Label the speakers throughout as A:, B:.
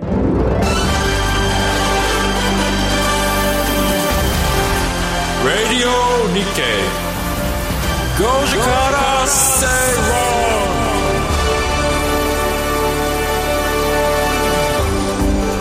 A: Radio Nikkei. 5時から正論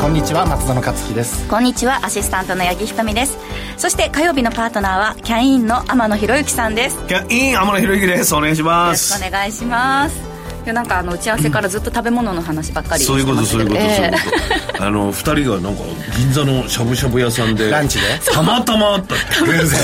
B: こんにちは松園克樹です
C: こんにちはアシスタントの八木ひとみです。そして火曜日のパートナーはキャインの天野博之さんです。よ
D: キャイン天野博之です。お願いしま
C: ろ
D: す
C: しくお願いします。いやなんかあの打ち合わせからずっと食べ物の話ばっかり
D: そういうことそういうこと、
C: してま
D: そういうこと。あの二人がなんか銀座のしゃぶしゃぶ屋さんで
B: ランチで？
D: たまたまあった。って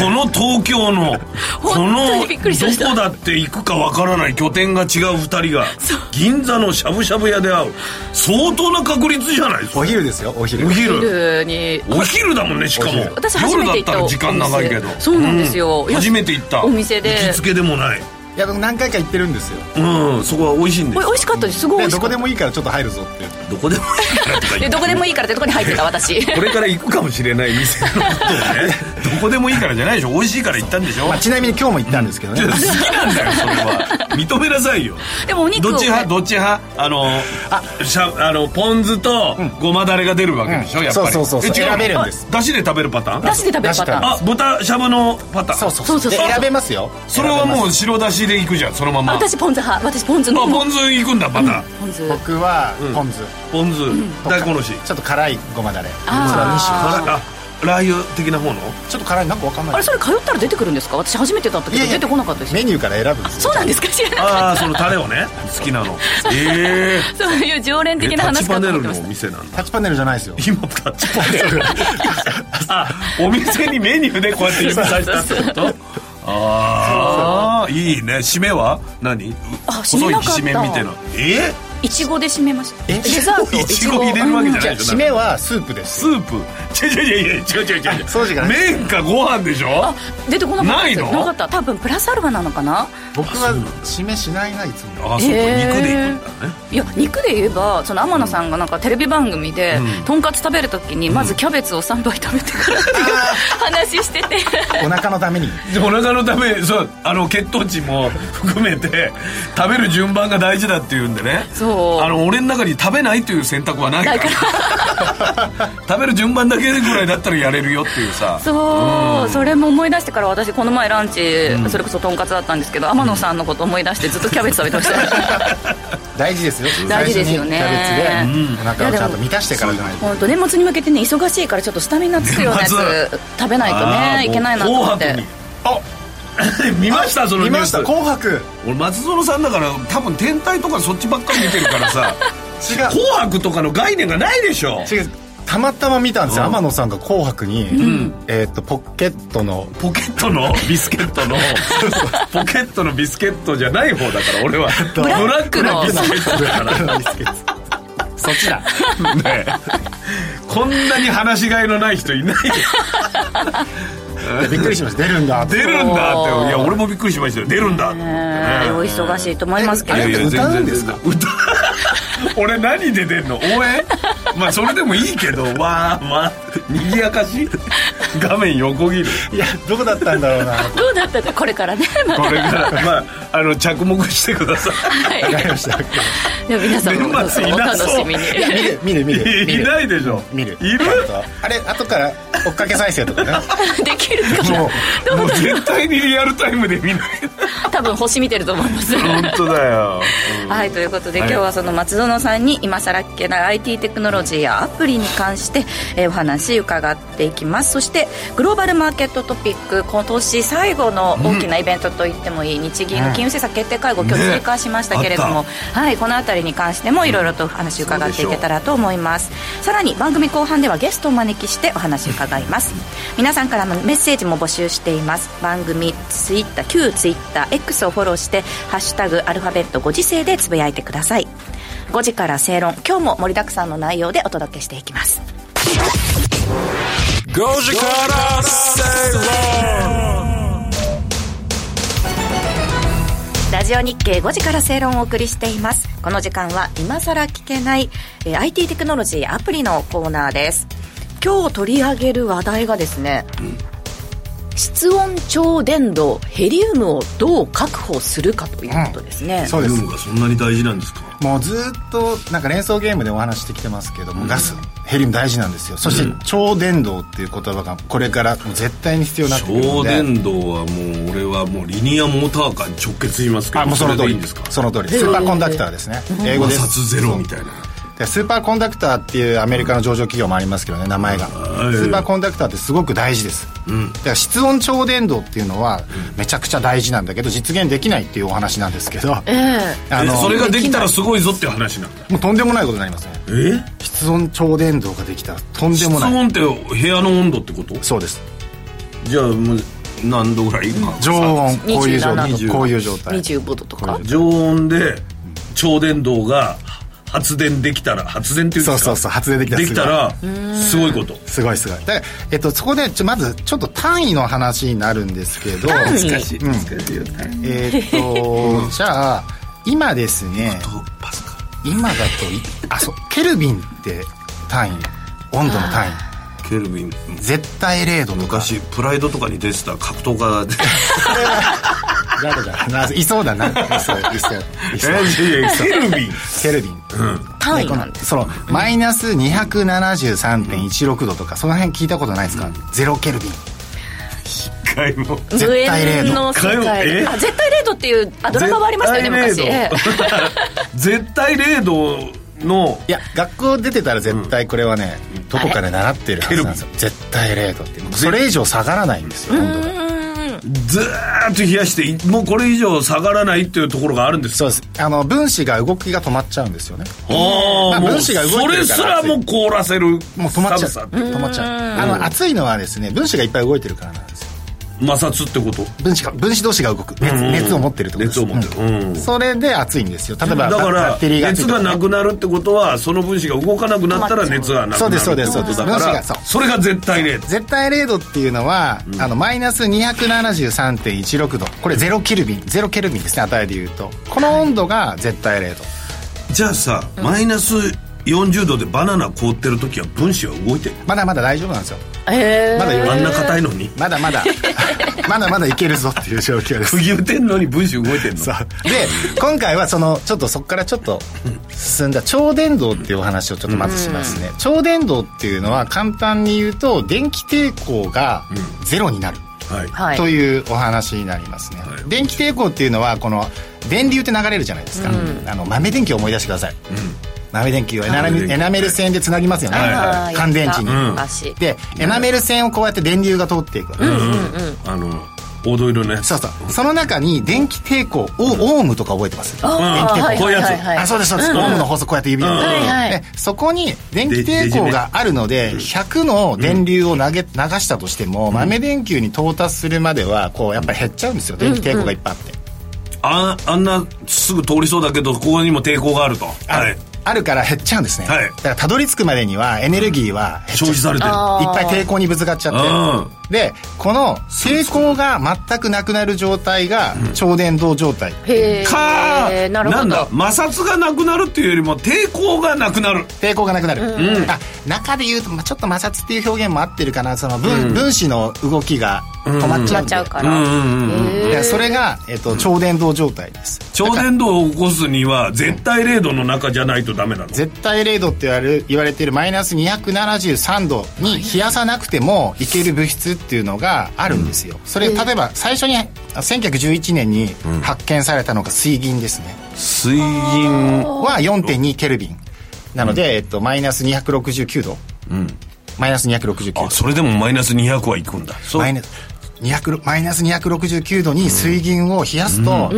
D: この東京のこのどこだって行くかわからない拠点が違う二人が銀座のしゃぶしゃぶ屋で会う。相当な確率じゃないですか。
B: お昼ですよお昼。
D: お
C: え
D: 昼
C: 昼に。
D: お昼だもんねしかも。
C: 私初めて行った
D: 夜だったら時間長いけど。
C: そうなんですよ。
D: うん。初めて行った。
C: お店で。
D: 行きつけでもない
B: いや僕何回か行ってるんですよ。
D: うんそこは美味しいんです
C: これ美味しかったです。すごい
B: どこでもいいからちょっと入るぞって。
D: どこでもいいからとか
C: どこでもいいからってとこに入ってた私。
D: これから行くかもしれない店。のことをねどこでもいいからじゃないでしょ。美味しいから行ったんでしょ、
B: まあ、ちなみに今日も行ったんですけどね。
D: 好きなんだよそれは。認めなさいよ。
C: でもお肉を。
D: どっち派？どっち派？あのしゃあのポン酢とごまだれが出るわけでしょ、
B: うん
D: やっぱり。
B: そうそうそう選べるんです。
D: あだしで食べるパターン？
C: だしで食べるパターン。
B: だ
D: あ豚しゃぶのパターン。
B: そうそう
C: そう。そうそう
B: で選べますよ。
D: それはもう白だしで行くじゃんそのまま。
C: あ私ポン酢派私ポン酢の。
D: あポン酢行くんだまた、
C: ポン酢。
B: 僕はポン酢、
D: ポン酢、大根おろし。
B: ちょっと辛いごまだれ。
C: あ
D: あラー油的な方の？
B: ちょっと辛いなんかわかんない。
C: あれそれ通ったら出てくるんですか？私初めてだったけど出てこなかったです
B: メニューから選ぶんですよ。
C: そうなんですか？知らない
D: ああそのタレをね好きなの。ええ
C: そういう常連的な
D: タッチ
C: 話か
D: パネルのお
C: と思ってました。
D: 店なんだ
B: タッチパネルじゃないですよ。
D: 今タッチパネル。あお店にメニューでこうやって指さしたってこと？ああいいね。締めは？何？
C: あ
D: 細い
C: 締め
D: みたいな。え？
C: いちごで締めました。
B: え？
C: デザート。
D: いちご入れるわけじゃないでしょ。
B: 締めはスープです。
D: スープ。違う違う違う違う違う。違う
B: そうじゃない
D: 麺かご飯でしょ？
C: あ出てこなかった。
D: ないの？
C: なかった。多分プラスアルファなのかな？
B: 僕は締めしないないつも。
D: あそうか。
C: へー。
D: 肉でいくんだね。
C: いや肉で言えばその天野さんがなんかテレビ番組で、とんかつ食べる時にまずキャベツを3杯食べてからっていう話してて。
B: お腹のために。
D: で お腹のためそうあの血糖値も含めて食べる順番が大事だっていうんでね。
C: そう
D: あの俺の中に食べないという選択はないから。食べる順番だけぐらいだったらやれるよっていうさ。
C: そう、それも思い出してから私この前ランチ、それこそとんかつだったんですけど天野さんのこと思い出してずっとキャベツ食べてました。
B: 大事ですよ。
C: 大事ですよね。
B: キャベツでお腹をちゃんと満たしてからじゃないと。
C: 本当年末に向けてね忙しいからちょっとスタミナつくようなやつ食べないとねいけないなと思って。
D: あ 見ましたそのニュース。
B: 見ました紅白。
D: 俺松園さんだから多分天体とかそっちばっかり見てるからさ。
B: 違う。
D: 紅白とかの概念がないでしょ。
B: 違う。たまたま見たんですよ、
D: うん。
B: 天野さんが「紅白に」えーっとポケットの。
D: ポケットの？ビスケットの？ポケットのビスケットじゃない方だから俺は。ブ
C: ラックの。
D: ビスケットだから。
B: ビスケット。そっちだ。
D: ねえ。こんなに話しがいのない人いないよ
B: びっくりしました。出るんだって
D: 出るんだって。いや俺もびっくりしましたよ。出るんだって
C: お忙しいと思いますけど。
B: 歌うんですか？
D: 歌 俺何で出んの？応援？まあそれでもいいけどわあまあ賑やかし画面横切る。
B: いやどうだったんだろうな。
C: どうだったかこれからね。また
D: これから。まああの着目してください。
B: わかりました。
C: では皆さんも
D: 年末いなそう。
C: 楽しみに。
B: いや見る見る見る。見
D: い
B: る
D: ないでしょ。
B: 見る。
D: いる？
B: あれ後から追っかけ再生とかね。
C: できるかな？
D: もうもう絶対にリアルタイムで見ない。
C: 多分星見てると思います。
D: 本当だよ、うん。
C: はいということで、
D: はい
C: 今日はその松園さんに今更聞けない IT テクノロジーやアプリに関して、えーお話伺っていきます。そしてグローバルマーケットトピック今年最後の大きなイベントと言ってもいい、日銀の金融政策決定会合、今日
D: ね
C: 追加しましたけれども、はい、この辺りに関してもいろいろとお話伺っていけたらと思います。さらに番組後半ではゲストをお招きしてお話伺います。皆さんからのメッセージも募集しています。番組ツイッター旧ツイッター X をフォローして「ハッシュタグアルファベット5時制」でつぶやいてください5時から正論。今日も盛りだくさんの内容でお届けしていきます。
A: 5時から正論。
C: ラジオ日経5時から正論をお送りしています。この時間は今さら聞けない、えー IT テクノロジーアプリのコーナーです。今日取り上げる話題がですね、室温超伝導ヘリウムをどう確保するかということですね、
B: そうです。
D: ルームがそんなに大事なんですか？
B: もうずっとなんか連想ゲームでお話してきてますけども、ガスヘリウム大事なんですよ。そして超伝導っていう言葉がこれから絶対に必要になってくる
D: 超
B: ので。
D: 電導はもう俺はもうリニアモーターカーに直結しますけど
B: あもうその通り。
D: れでいいんですか？
B: その通り。スーパーコンダクターですね。英語で
D: 摩擦ゼロみたいな
B: でスーパーコンダクターっていうアメリカの上場企業もありますけどね名前が。スーパーコンダクターってすごく大事です、だから室温超伝導っていうのはめちゃくちゃ大事なんだけど実現できないっていうお話なんですけど、
C: ええ。
B: あの
D: えそれができたらすごいぞっていう話なんだ。
B: もうとんでもないことになりますね。
D: え？
B: 室温超伝導ができたらとんで
D: 室
B: もない。
D: 温って部屋の温度ってこと？
B: そうです。
D: じゃあもう何度ぐらいか？
B: 常温こういう状態。
C: 27
D: 度
B: こういう状態。
C: 25度とか？
D: 常温で超電導が発電できたら発電っていうんですか？
B: そうそうそう発電できたら
D: できたらすごいこと。
B: すごいすごい。だから、えっと、そこでちょまずちょっと単位の話になるんですけど。
D: 難しい。難しいよね。
B: えっとじゃあ今ですね。今だといあそう。ケルビンって単位。温度の単位。
D: ケルビン。
B: 絶対0度とか。
D: 昔プライドとかに出てた格闘家で。
B: ラ ドじゃないいそうだな。いそういそう。いそう。
D: ケルビン。
B: ケルビン、
C: 単位なんです
B: そのマイナス273.16度とかその辺聞いたことないですか、ゼロケルビン。
D: 一回も。
B: 絶対0度。
C: の世界
D: え
C: あ絶対0度っていうあドラマはありましたよね昔。ええ。
D: 絶対0度の。
B: いや学校出てたら絶対これはね、どこかで習ってるはずなんですよ。絶対0度って。それ以上下がらないんですよ温度が
D: ずーっと冷やしてもうこれ以上下がらないっていうところがあるんです
B: そうです。あの分子が動きが止まっちゃうんですよね。
D: あ
B: まあ分子が動いて
D: それ
B: るから
D: すらも凍らせる
B: もう止まっちゃう。止まっちゃう。あの熱いのはですね分子がいっぱい動いてるからなんですよ
D: 摩擦ってこと？
B: 分子が分子同士が動く。熱,、
D: うんうん。
B: 熱を持ってるってこと
D: 熱を持ってる。
B: うん。
D: うん。
B: それで熱いんですよ。例えば
D: だから
B: バッテリーが熱
D: がなくなるってことはその分子が動かなくなったら熱がなくなる
B: そうですそうですそうです。
D: ってことだか
B: そう
D: それが絶対0度
B: 絶対0度っていうのは、あのマイナス273.16度。これ0ケルビン。0ケルビンですね値で言うと。この温度が絶対0度
D: じゃあさ、マイナス40度でバナナ凍ってる時は分子は動いてる。
B: まだまだ大丈夫なんですよ。
C: ええ
B: まだ
D: あんな硬いのに。
B: まだまだ。まだまだいけるぞっていう状況です。
D: 釘打てんのに分子動いてんの。
B: そう。で今回はそのちょっとそこからちょっと進んだ超電導っていうお話をちょっとまずしますね、超電導っていうのは簡単に言うと電気抵抗がゼロになる、
D: はい。
C: はい。
B: というお話になりますね、
D: はい。
B: 電気抵抗っていうのはこの電流って流れるじゃないですか、あの豆電球を思い出してください、豆電球をエナメエナメル線でつなぎますよね、
D: はい
B: 乾電池に、
C: やった昔
B: でエナメル線をこうやって電流が通っていくわけ。です、
D: あの黄土色のやつ。
B: そうそう。その中に電気抵抗をオームとか覚えてます？
C: あ
B: 電気抵抗。
C: ーはい
D: こういうやつ。
B: あそうですそうです、オームの法則こうやって指で、
D: うん
B: そこに電気抵抗があるので100の電流を投げ流したとしても、豆電球に到達するまではこうやっぱり減っちゃうんですよ。電気抵抗がいっぱいあって、
D: ああんなすぐ通りそうだけどここにも抵抗があると。
B: ある。
D: はい
B: あるから減っちゃうんですね、
D: はい。
B: だからたどり着くまでにはエネルギーは減っちゃう。
D: 消費されてる。
C: あ
B: いっぱい抵抗にぶつかっちゃって。でこの抵抗が全くなくなる状態が超電導状態、
C: へえ
D: か
C: なるほど。
D: んだ。摩擦がなくなるっていうよりも抵抗がなくなる。
B: 抵抗がなくなる、あ中で言うと、まあ、ちょっと摩擦っていう表現も合ってるかな。その分,、分子の動きが止まっちゃうん
C: ちゃうから。
D: うんうんうん
C: へえ
B: でそれが、えっと超電導状態です。
D: 超電導を起こすには絶対0度の中じゃないとダメなの？
B: 絶対0度って言われる言われているマイナス273度に冷やさなくてもいける物質っていうのがあるんですよ、それ例えば最初に1911年に発見されたのが水銀ですね、
D: 水銀。
B: は4.2ケルビン。なので、えっと、マイナス269度、マイナス269度。
D: あそれでもマイナス200はいくんだ。そう。
B: マイナス200マイナス269度に水銀を冷やすと、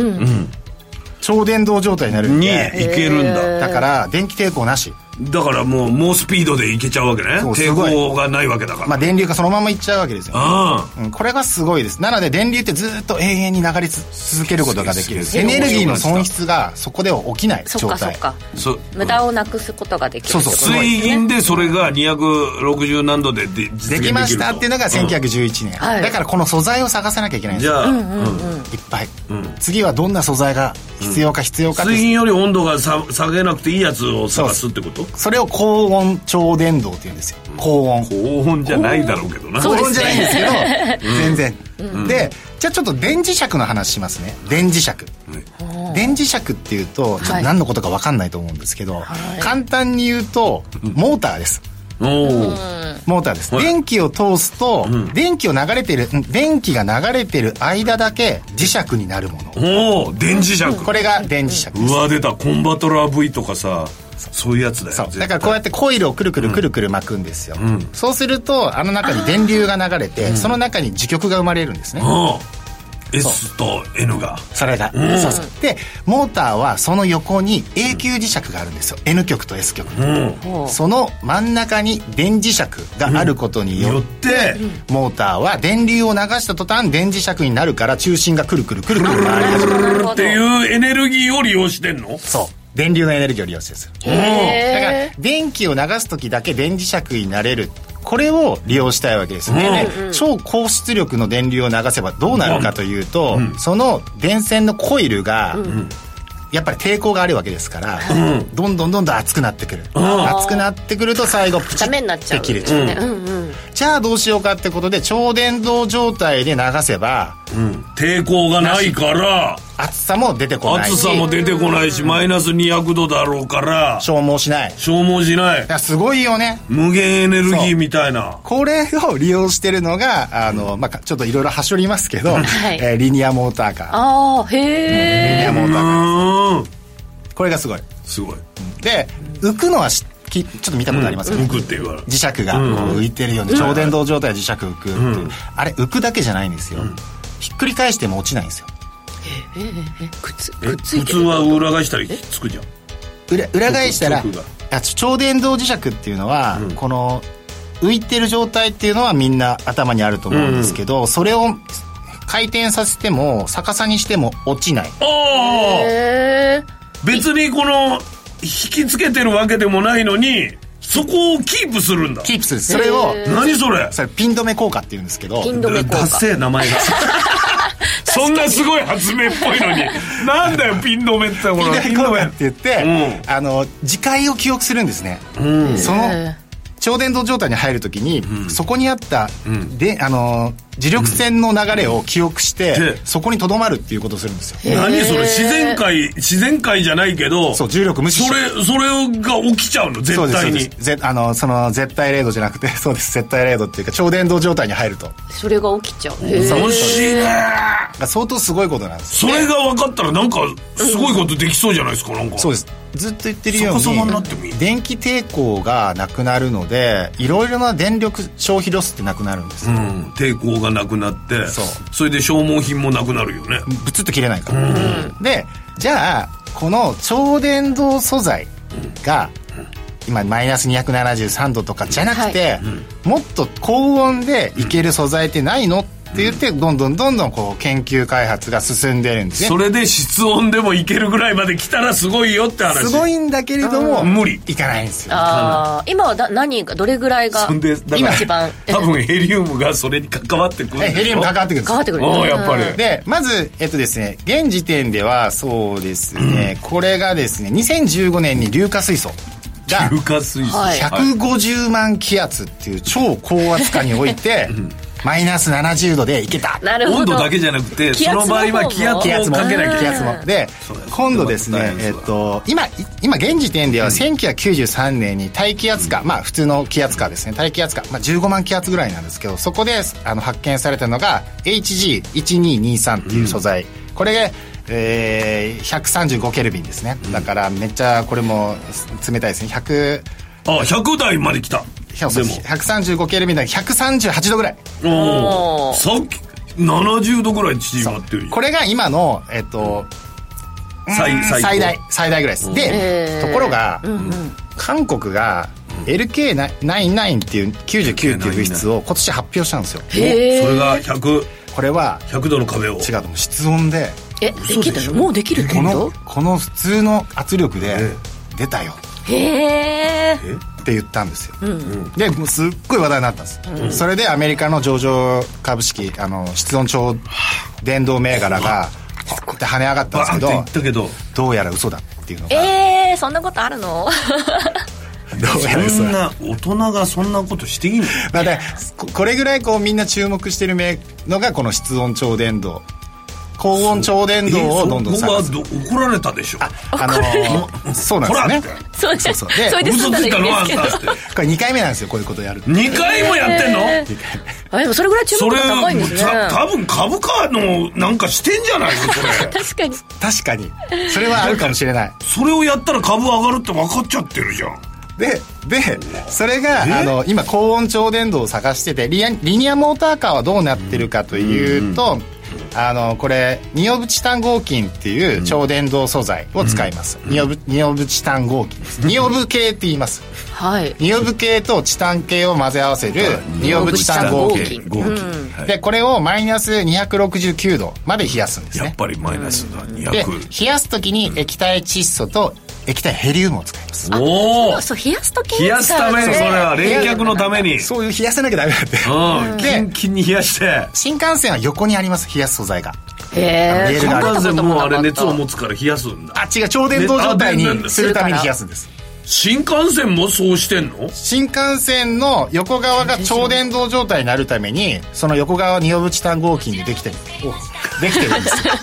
B: 超電導状態になるん
D: にい
B: で
D: けるんだ。
B: だから電気抵抗なし
D: だからもう猛スピードでいけちゃうわけね。抵抗がないわけだから、
B: まあ、電流がそのままいっちゃうわけですよ、
D: あ
B: うん、これがすごいです。なので電流ってずっと永遠に流れ続けることができる。エネルギーの損失がそこでは起きない
C: そ
B: 状態。
C: っかそっか。無駄をなくすことができる
B: そうそう。
D: 水銀でそれが260何度でで実現できると。
B: できましたっていうのが1911年、
C: はい。
B: だからこの素材を探さなきゃいけないんですよ。
D: じゃあ、うん
B: いっぱい、次はどんな素材が必要か必要かって、
D: 水銀より温度がさ下げなくていいやつを探すってこと？
B: それを高温超伝導って言うんですよ。高温。
D: 高温じゃないだろうけどな。
B: 高温じゃないんですけど 全然、
C: うん。
B: でじゃあちょっと電磁石の話しますね。電磁石。電磁石っていうとちょっと何のことか分かんないと思うんですけど、簡単に言うとモーターです。モーターです、
D: はい。
B: 電気を通すと、電気を流れてるん電気が流れてる間だけ磁石になるもの。
D: おお電磁石。
B: これが電磁石です。
D: うわ出た。コンバトラー V とかさそういうやつだよ
B: だからこうやってコイルをくるくるくるくる巻くんですよ、そうするとあの中に電流が流れてその中に磁極が生まれるんですね、
D: うん。S と N が。
B: それが、そうそう。でモーターはその横に永久磁石があるんですよ。N 極と S 極、
D: うん。
B: その真ん中に電磁石があることによって、モーターは電流を流した途端電磁石になるから中心がくるくるくるくる回り始める。
D: っていうエネルギーを利用してんの？
B: そう電流のエネルギーを利用す。よだから
C: へ
B: 電気を流す時だけ電磁石になれる。これを利用したいわけです。ね、で超高出力の電流を流せばどうなるかというと、その電線のコイルが、やっぱり抵抗があるわけですから、どんどんどんどん熱くなってくる、熱くなってくると最後プチ
C: っちゃう
B: って切れちゃう、じゃあどうしようかってことで超電導状態で流せば
D: 抵抗がないから
B: 熱さも出てこないし。
D: 暑さも出てこないしマイナス200度だろうから。
B: 消耗しない。
D: 消耗しない。
B: だからすごいよね。
D: 無限エネルギーみたいな。
B: これを利用してるのがあの、まあ、ちょっといろいろ端折りますけど、
C: はい。
B: えーリニアモーターカー。
C: ああへ
B: リニ
C: え
B: アモーターカ
D: う
B: ー。これがすごい。
D: すごい。
B: で浮くのはしきちょっと見たことあります？か、
D: 浮くって言われる
B: 磁石がこう浮いてるように、超電導状態で磁石浮くっていう、あれ浮くだけじゃないんですよ、ひっくり返しても落ちないんですよ
C: くっつ
D: え
C: くっついて
D: 普通は裏返したらつくじゃん
B: 裏裏返したらあ超電導磁石っていうのは、この浮いてる状態っていうのはみんな頭にあると思うんですけど、それを回転させても逆さにしても落ちない
D: ああ
C: へえ
D: 別にこの引きつけてるわけでもないのにそこをキープするんだ
B: キープするそれを
D: 何それ
B: それピン止め効果っていうんですけど
C: ピン止め効果
D: ダッセー名前がそんなすごい発明っぽいのに。なんだよピン止めってこ
B: ピン
D: の
B: 止めって言って、
D: うん
B: あの磁界を記憶するんですね、その超電導状態に入るときに、そこにあった、であの磁力線の流れを記憶して、
D: で
B: そこにとどまるっていうことをするんですよ。
D: 何それ？自然界自然界じゃないけど
B: そう重力無視し
D: それそれが起きちゃうの？
B: そう
D: 絶
B: ですそう
D: 対に
B: です。ぜあのその絶対零度じゃなくて そうです。絶対零度っていうか超電導状態に入ると。
C: それが起きちゃう。
D: 面白いね。
B: 相当すごいことなんです。
D: それが分かったらなんかすごいことできそうじゃないですかなんか。
B: そうですずっと言ってるように
D: 逆さまになってもいい。
B: 電気抵抗がなくなるのでいろいろな電力消費ロスってなくなるんです。よ、
D: うん。抵抗がなくなって
B: そう。
D: それで消耗品もなくなるよね。
B: ブツッと切れないから、でじゃあこの超電導素材が今マイナス273度とかじゃなくて、もっと高温でいける素材ってないのって言ってどんどんどんどんこう研究開発が進んでるんですね。
D: それで室温でもいけるぐらいまで来たらすごいよって話。
B: すごいんだけれども、
D: 無理。
B: いかないんですよ。
C: ああ今はだ何がどれぐらいが今一番？
D: 多分ヘリウムがそれに関わってくる
B: ヘリウム関わってくるんです
C: 変わってくる。
D: ああやっぱり。
B: でまずえっとですね現時点ではそうですね、これがですね2015年に硫化水素が
D: 硫化水素。
C: はい。
B: 150万気圧っていう超高圧化においてマイナス70度でいけた。
C: なるほど。
D: 温度だけじゃなくて
C: 気
D: その場合は気圧を
B: 気圧も。
D: かけなき
B: 気圧もで今度ですねえっと今今現時点では1993年に大気圧化まあ普通の気圧化ですね。大気圧化まあ15万気圧ぐらいなんですけどそこであの発見されたのが HG1223 っていう素材。これえー、135ケルビンですね。だからめっちゃこれも冷たいですね。100
D: あ100台まで来たでも。
B: 135ケルビンだから138度ぐらい。
D: お
C: お
D: さっき70度ぐらい縮まってるよ
B: これが今のえっと
D: 最
B: うん
D: 最
B: 大最大ぐらいです、でところが、韓国が LK99 っていう99っていう物質を今年発表したんですよ。
C: へえ
D: それが100100
B: これは
D: 度の壁を。
B: 違うと思う室温で
C: えできたの？もうできるってこ
B: この
C: と
B: この普通の圧力で
D: え
B: 出たよ。
C: へえ？
B: って言ったんですよ、でもうすっごい話題になったんです、それでアメリカの上場株式あの室温超電動銘柄がポッて跳ね上がったんですけど
D: って言ったけど。
B: どうやら嘘だっていうのが。
C: えー、そんなことあるの？
D: そんな大人がそんなことしていいの？
B: まあ、だここれぐらいこうみんな注目してるめのがこの室温超伝導高温超伝導をどんどん
D: 怒られたでしょ
B: あのーそうなんですよね
C: そうです
B: そう。そうで
D: 嘘ついたのは
B: これ2回目なんですよこういうことやる
D: 2回もやってんの、
C: えー。あでもそれぐらい注目度高いんですね。
D: た多分株価のなんかしてんじゃないのそれ。
C: 確かに。
B: 確かに。それはあるかもしれない。
D: それをやったら株上がるって分かっちゃってるじゃん。
B: ででそれがあの今高温超伝導を探しててリアリニアモーターカーはどうなってるかというと、あのこれニオブチタン合金っていう超伝導素材を使います、ニオブニオブチタン合金です。ニオブ系って言います。
C: はい。
B: ニオブ系とチタン系を混ぜ合わせるニオブチタン合金でこれをマイナス269度まで冷やすんですね。
D: やっぱりマイナスだ。
B: で
D: 200
B: 冷やす時に液体窒素と液体ヘリウムを使います。
D: おお
C: そう冷やすとき
D: 冷やすためにそれは冷却のために。
B: そういう冷やさなきゃダメだって。
D: うん。キンキンに冷やして。
B: 新幹線は横にあります冷やす素材が。
C: へえ
B: レールがある
D: 完全もうあれ熱を
C: も
D: 持つから冷やすんだ。
B: あ違う超伝導状態にするために冷やすんです。
D: 新幹線もそうしてんの？
B: 新幹線の横側が超伝導状態になるためにその横側はニオブチタン合金でできてる。できてるんです。よ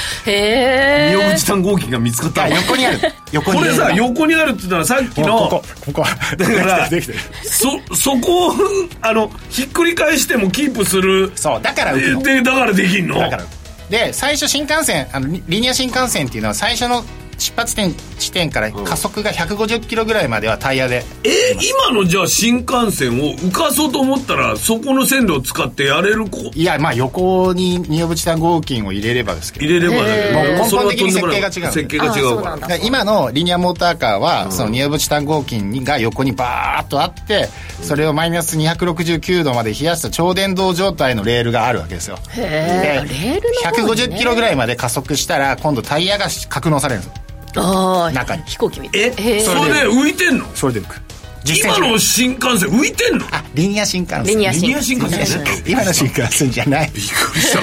C: へえ
D: ニオブチタン合金が見つかった
B: 横にある。横に
D: これさ横にあるって言ったらさっきの
B: ここ。ここ。
D: だから
B: できてる
D: そそこをあのひっくり返してもキープする。
B: そうだから浮くの。
D: でだからできんの？
B: だからで最初新幹線あのリリニア新幹線っていうのは最初の出発点地点から加速が150キロぐらいまではタイヤで。
D: え今のじゃあ新幹線を浮かそうと思ったらそこの線路を使ってやれるこ？
B: いやまあ横にニオブチタン合金を入れればですけど
D: 入れればだけど。
B: もう根本的に設計が違う
D: 設計が違うから。
B: 今のリニアモーターカーは、そのニオブチタン合金が横にバーッとあってそれをマイナス269度まで冷やした超電導状態のレールがあるわけですよ。
C: へえ
B: で
C: レールの方にね。
B: 150キロぐらいまで加速したら今度タイヤが格納されるんです
C: ああ
B: 中に。
C: 飛行機みたい。
D: え
C: へ
D: それで浮いてんの？
B: それで浮く。10センチ
D: 今の新幹線浮いてんの？
B: あリニア新幹線。
C: リニア新
D: リニア新幹線ね。
B: 今の新幹線じゃない。
D: びっくりした。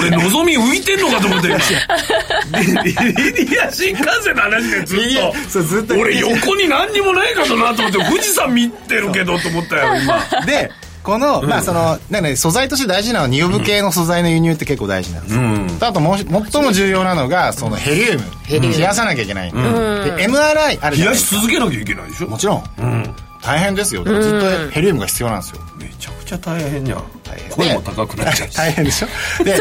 D: 俺のぞみ浮いてんのかと思って。今リリニア新幹線の話でずっ
B: そうずっと
D: と。俺横に何にもないかとなと思って富士山見てるけどと思ったよ今。
B: でこの、まあそのなんかね素材として大事なのはニオブ系の素材の輸入って結構大事なんですよ、あともう最も重要なのがそのヘリウム。冷やさなきゃいけない、で MRI あるじ
D: 冷やし続けなきゃいけないでしょ？
B: もちろん、大変ですよ。ずっとヘリウムが必要なんですよ。
D: めちゃくちゃ大変じゃん。
B: 大変。
D: 声も高くなっちゃうし。
B: 大変でしょ？で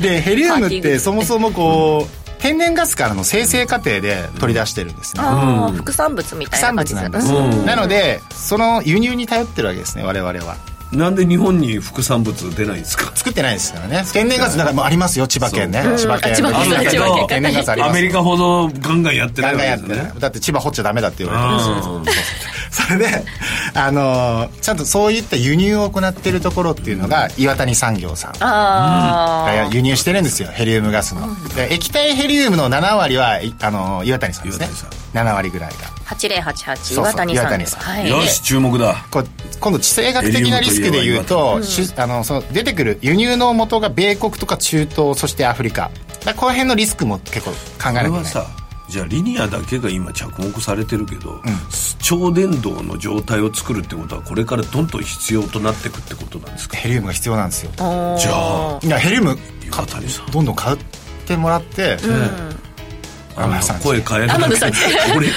B: でヘリウムってそもそもこう天然ガスからの生成過程で取り出してるんですね。
C: ああ副産物みたいな感じ
B: 物なんです、
C: うん。
B: なのでその輸入に頼ってるわけですね我々は
D: なんで日本に副産物出ないんですか？
B: 作ってないですからね。天然ガスだからもうありますよ千葉県ね。千葉県。天然ガスあります。
D: アメリカほどガンガンやってない
B: ガンガンやってる。
D: わけですね
B: だって千葉掘っちゃダメだって言われてますそれであのーちゃんとそういった輸入を行ってるところっていうのが岩谷産業さん。
C: ああ
B: が輸入してるんですよ。ヘリウムガスの。で液体ヘリウムの7割はいあの岩谷さんですね。
D: 岩谷
B: 7割ぐらいが。
C: 8088
B: そう
C: 岩谷さんです。
B: 岩谷さん。
C: はい。
D: よし注目だ。
B: 今度地政学的なリスクで言うとあのその出てくる輸入の元が米国とか中東そしてアフリカ。だからこの辺のリスクも結構考え
D: こ
B: なきゃいけない。
D: れはさじゃあリニアだけが今着目されてるけど、超電導の状態を作るってことはこれからどんどん必要となっていくってことなんですか？
B: ヘリウムが必要なんですよ。
D: じゃあ
B: いやヘリウムどんどん買ってもらって、
D: あの
B: 天野さん
D: 声変える。
C: 天野さん
D: 俺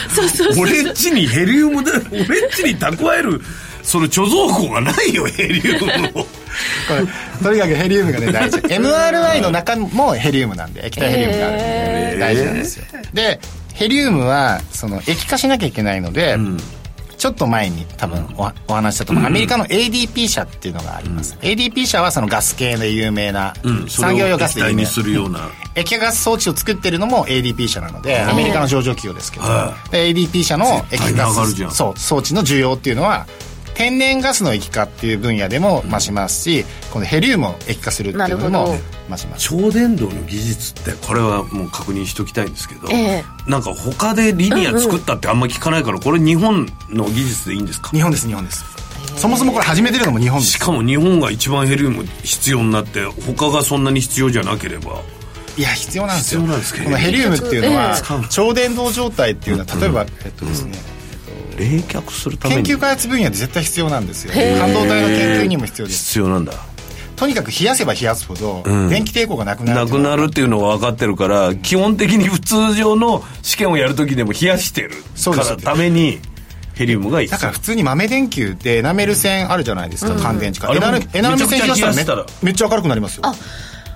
D: 俺っちにヘリウムで俺っちに蓄えるそれ貯蔵庫がないよヘリウムを。
B: これとにかくヘリウムがね大事。MRI の中もヘリウムなんで液体ヘリウムがあるんで大事なんですよ。でヘリウムはその液化しなきゃいけないので、ちょっと前に多分おお話ししたと思う、アメリカの ADP 社っていうのがあります、ADP 社はそのガス系で有名な、産業用ガスで有名な。
D: 液
B: 化ガス装置を作ってるのも ADP 社なのでアメリカの上場企業ですけど、
D: は
B: で ADP 社の液化ガス装置の需要っていうのは天然ガスの液化っていう分野でも増しますし、このヘリウムを液化するっていうのも増します。
D: 超電導の技術ってこれはもう確認しときたいんですけど、
C: ええ。
D: なんか他でリニア作ったってあんま聞かないからこれ日本の技術でいいんですか？
B: 日本です日本です。そもそもこれ始めてるのも日本です。
D: しかも日本が一番ヘリウム必要になって他がそんなに必要じゃなければ。
B: いや必要なんですよ。
D: 必要なんですけど。
B: このヘリウムっていうのは
D: ええ。
B: 超電導状態っていうのは例えば、えっとですね、
D: 冷却するために。
B: 研究開発分野で絶対必要なんですよ。半導体の研究にも必要です。
D: 必要なんだ。
B: とにかく冷やせば冷やすほど、
D: ん。
B: 電気抵抗がなくなる
D: なくなるっていうのは分かってるから基本的に普通上の試験をやるときでも冷やしてるから
B: そうです。
D: ためにヘリウムが必要
B: だから普通に豆電球ってエナメル線あるじゃないですか、乾電池か。
D: あれも
B: エナメエナメル線冷やしたら。めっちゃ明るくなりますよ。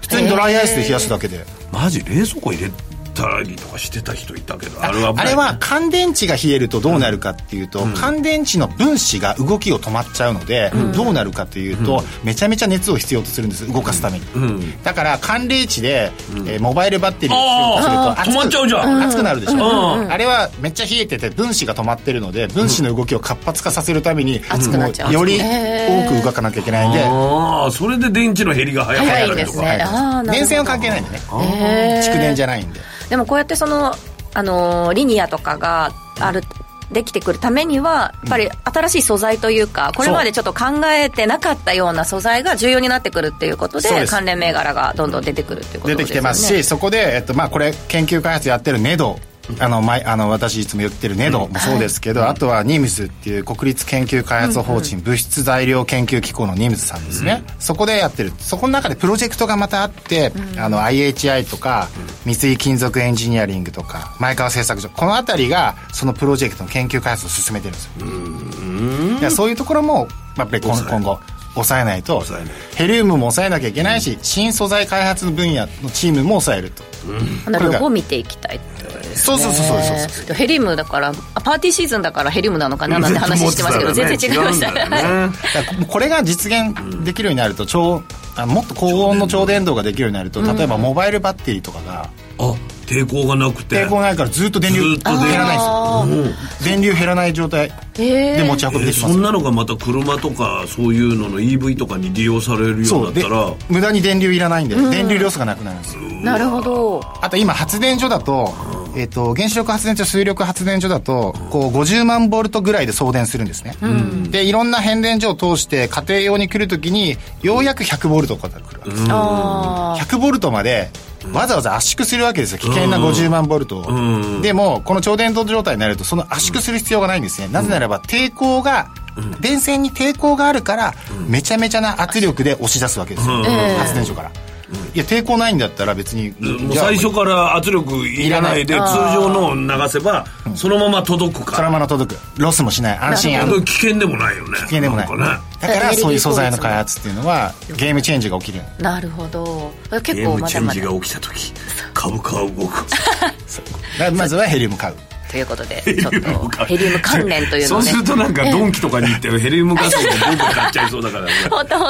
B: 普通にドライアイスで冷やすだけで、
D: マジ冷蔵庫入れたりとかしてた人いたけどあれは
B: あれは乾電池が冷えるとどうなるかっていうと、乾電池の分子が動きを止まっちゃうので、どうなるかというと、めちゃめちゃ熱を必要とするんです動かすために、だから寒冷地で、えーモバイルバッテリーを必要とすると
D: 止まっちゃうじゃん。
B: 熱くなるでしょ、
D: うん。
B: あれはめっちゃ冷えてて分子が止まってるので分子の動きを活発化させるために、
C: 熱くなっちゃう。
B: もより多く動かなきゃいけないんで、
D: ああそれで電池の減りが早
C: 早い
D: かったりとか
C: んですね
B: 電線は関係ないんでね蓄電じゃないんで
C: でもこうやってその、あのーリニアとかがあるできてくるためにはやっぱり新しい素材というかこれまでちょっと考えてなかったような素材が重要になってくるっていうことで関連銘柄がどんどん出てくるっていうことですよね。
B: 出てきてますし、そこで、えっとまあ、これ研究開発やってるネドあの前あの私いつも言ってるネドもそうですけど、あとはニムスっていう国立研究開発法人物質材料研究機構のニムスさんですね、そこでやってる。そこの中でプロジェクトがまたあって、あの IHI とか三井金属エンジニアリングとか前川製作所この辺りがそのプロジェクトの研究開発を進めてるんですよ。いやそういうところもやっぱり今今後抑えないとヘリウムも抑えなきゃいけないし新素材開発分野のチームも抑えると、
C: ほな
B: これが
C: 見ていきたいって。ことですね。
B: そうそうそうそうそうそう。
C: でヘリウムだからあパーティーシーズンだからヘリウムなのかななんて話してますけど全然違いました
D: 違うん。だよね
B: これが実現できるようになると超あもっと高温の超電導ができるようになると例えばモバイルバッテリーとかが
D: あ抵抗がなくて。
B: 抵抗ないからずっと電流
D: ずっと電
B: 減らないんですよ。電流減らない状態で持ち運びできます。
D: そんなのがまた車とかそういうのの EV とかに利用されるようになったら。
B: 無駄に電流いらないんで電流ロスがなくなるんです。よ
C: なるほど。
B: あと今発電所だと,、えっと原子力発電所水力発電所だとこう50万ボルトぐらいで送電するんですね、でいろんな変電所を通して家庭用に来るときにようやく100ボルトとかで来るわけです、
C: あ
B: 100ボルトまでわざわざ圧縮するわけですよ。危険な50万ボルトを、でもこの超電導状態になるとその圧縮する必要がないんですね、なぜならば抵抗が電線に抵抗があるからめちゃめちゃな圧力で押し出すわけですよ、発電所から、いや抵抗ないんだったら別に
D: 最初から圧力いらないで通常のを流せばそのまま届く
B: その
D: から
B: まま届く。ロスもしない。安心安
D: 危険でもないよね。危
B: 危険でもない。だからそういう素材の開発っていうのはゲームチェンジが起きる。
C: あなるほど。結
D: ゲームチェンジが起きた時株価は動く。
B: まずはヘリウム買う
C: ということでちょっとヘリウム関連というの
D: そう
C: をね
D: するとなんかドンキとかに行ってヘリウムガスをボンボン買っちゃいそうだから。ね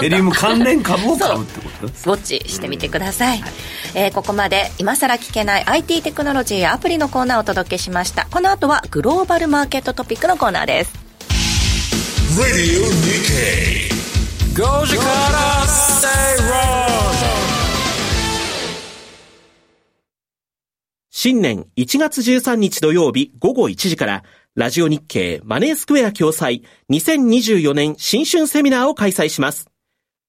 D: ヘリウム関連株を買うってこと？
C: ウォッチしてみてください、えーここまで今さら聞けない IT テクノロジーやアプリのコーナーをお届けしました。この後はグローバルマーケットトピックのコーナーです。
A: Radio Nikkei. Goji Kara Stay Wrong.
E: 新年1月13日土曜日午後1時から、ラジオ日経マネースクエア共催2024年新春セミナーを開催します。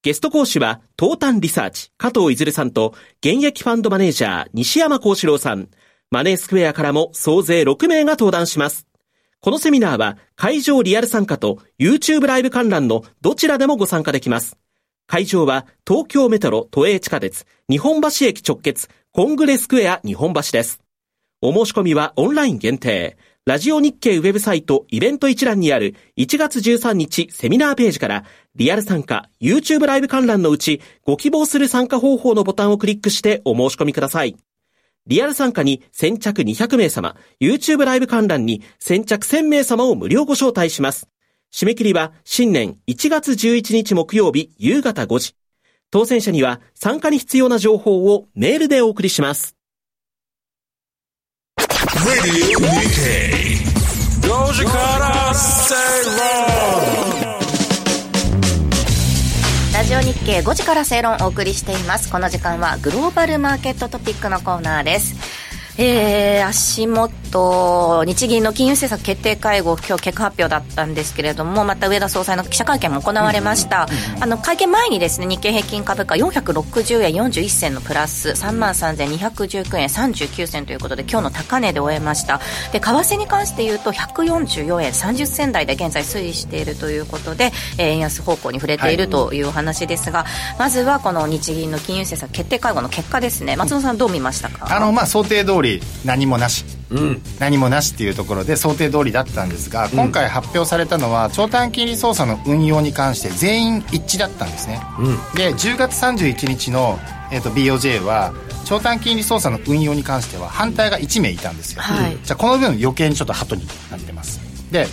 E: ゲスト講師は、東端リサーチ、加藤いずるさんと、現役ファンドマネージャー、西山幸四郎さん。マネースクエアからも総勢6名が登壇します。このセミナーは、会場リアル参加と YouTube ライブ観覧のどちらでもご参加できます。会場は東京メトロ都営地下鉄日本橋駅直結コングレスクエア日本橋です。お申し込みはオンライン限定。ラジオ日経ウェブサイトイベント一覧にある1月13日セミナーページからリアル参加 YouTube ライブ観覧のうちご希望する参加方法のボタンをクリックしてお申し込みください。リアル参加に先着200名様、YouTube ライブ観覧に先着1000名様を無料ご招待します。締め切りは新年1月11日木曜日夕方5時。当選者には参加に必要な情報をメールでお送りします。
A: Radio Nikkei. Goji Kara Stay Wrong.
C: ラジオ日経5時から正論をお送りしていますこの時間はグローバルマーケットトピックのコーナーですえー、足元、日銀の金融政策決定会合、今日結果発表だったんですけれども、また上田総裁の記者会見も行われました、あの会見前にですね日経平均株価460円41銭のプラス、3万3219円39銭ということで、今日の高値で終えました、で為替に関して言うと、144円30銭台で現在推移しているということで、えー、円安方向に触れているというお話ですが、はい、まずはこの日銀の金融政策決定会合の結果ですね、松野さん、どう見ましたか？
B: あのまあ想定通りり何もなし、うん、何もなしっていうところで想定通りだったんですが今回発表されたのは長短金利操作の運用に関して全員一致だったんですね、うん、で10月31日の、えーと、BOJ は長短金利操作の運用に関しては反対が1名いたんですよ、はい、じゃあこの分余計にちょっとハトになってます。で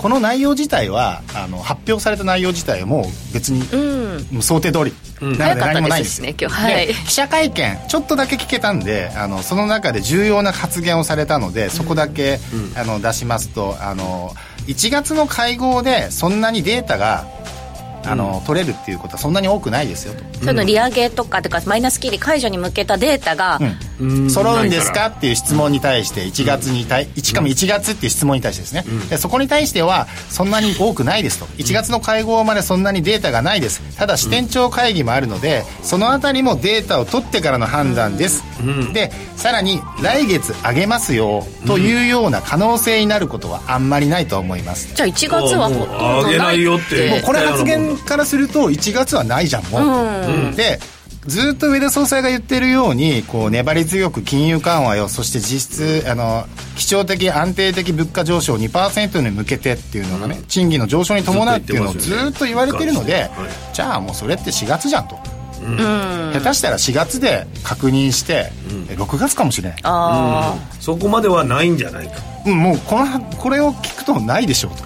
B: この内容自体はあの発表された内容自体はもう別に、うん、想定通りなので何もないんです
C: ね今日、はい、
B: 記者会見ちょっとだけ聞けたんであのその中で重要な発言をされたのでそこだけ、うん、あの出しますとあの1月の会合でそんなにデータがあの、取れるっていうことはそんなに多くないですよと、
C: その利上げとかとかマイナス金利解除に向けたデータが、
B: うん、揃うんですかっていう質問に対して1月に対、うん、しかも1月っていう質問に対してですね、でそこに対してはそんなに多くないですと。1月の会合までそんなにデータがないです。ただ支店長会議もあるのでそのあたりもデータを取ってからの判断です、でさらに来月上げますよというような可能性になることはあんまりないと思います。
C: じゃあ1月はほとんどないよって
B: もうこれ発言からすると1月はないじゃんもう、うん、でずっと上田総裁が言ってるようにこう粘り強く金融緩和よそして実質あの基調的安定的物価上昇2%に向けてっていうのがね、うん、賃金の上昇に伴うっていうのをずっと言われてるので、じゃあもうそれって4月じゃんと。うん、下手したら4月で確認して、うん、6月かもしれない、
D: うん、そこまではないんじゃないか、
B: うん、もうこのこれを聞くとないでしょうと。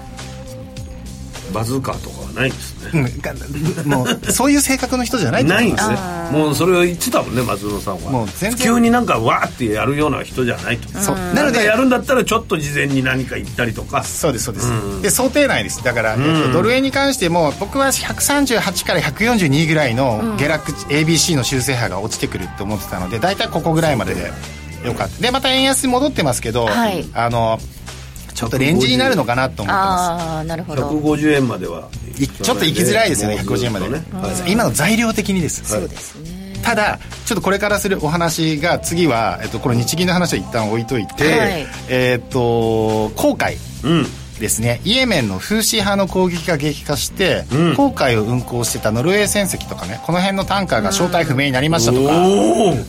D: バズーカとか。はないんです
B: うん、もうそういう性格の人じゃない
D: ないんですね。もうそれを言ってたもんね松野さんは。もう全然。急になんかわーってやるような人じゃないと。そう。なのでやるんだったらちょっと事前に何か言ったりとか。
B: そうですそうです、うん、で想定内です。だから、えっと、ドル円に関しても僕は138から142ぐらいの下落、うん、ABC の修正波が落ちてくるって思ってたので大体ここぐらいまででよかった。でまた円安に戻ってますけど、はい、あのちょっとレンジになるのかなと思ってます。ああなるほど。
D: 150円までは。
B: ちょっと行きづらいですよね150円まで。ね、はい、今の材料的にです、
C: そうですね。
B: ただちょっとこれからするお話が次は、えっと、この日銀の話は一旦置いといて、はい、えっと航海、うんですねイエメンのフーシー派の攻撃が激化して、うん、航海を運航してたノルウェー船籍とかねこの辺のタンカーが正体不明になりましたとか、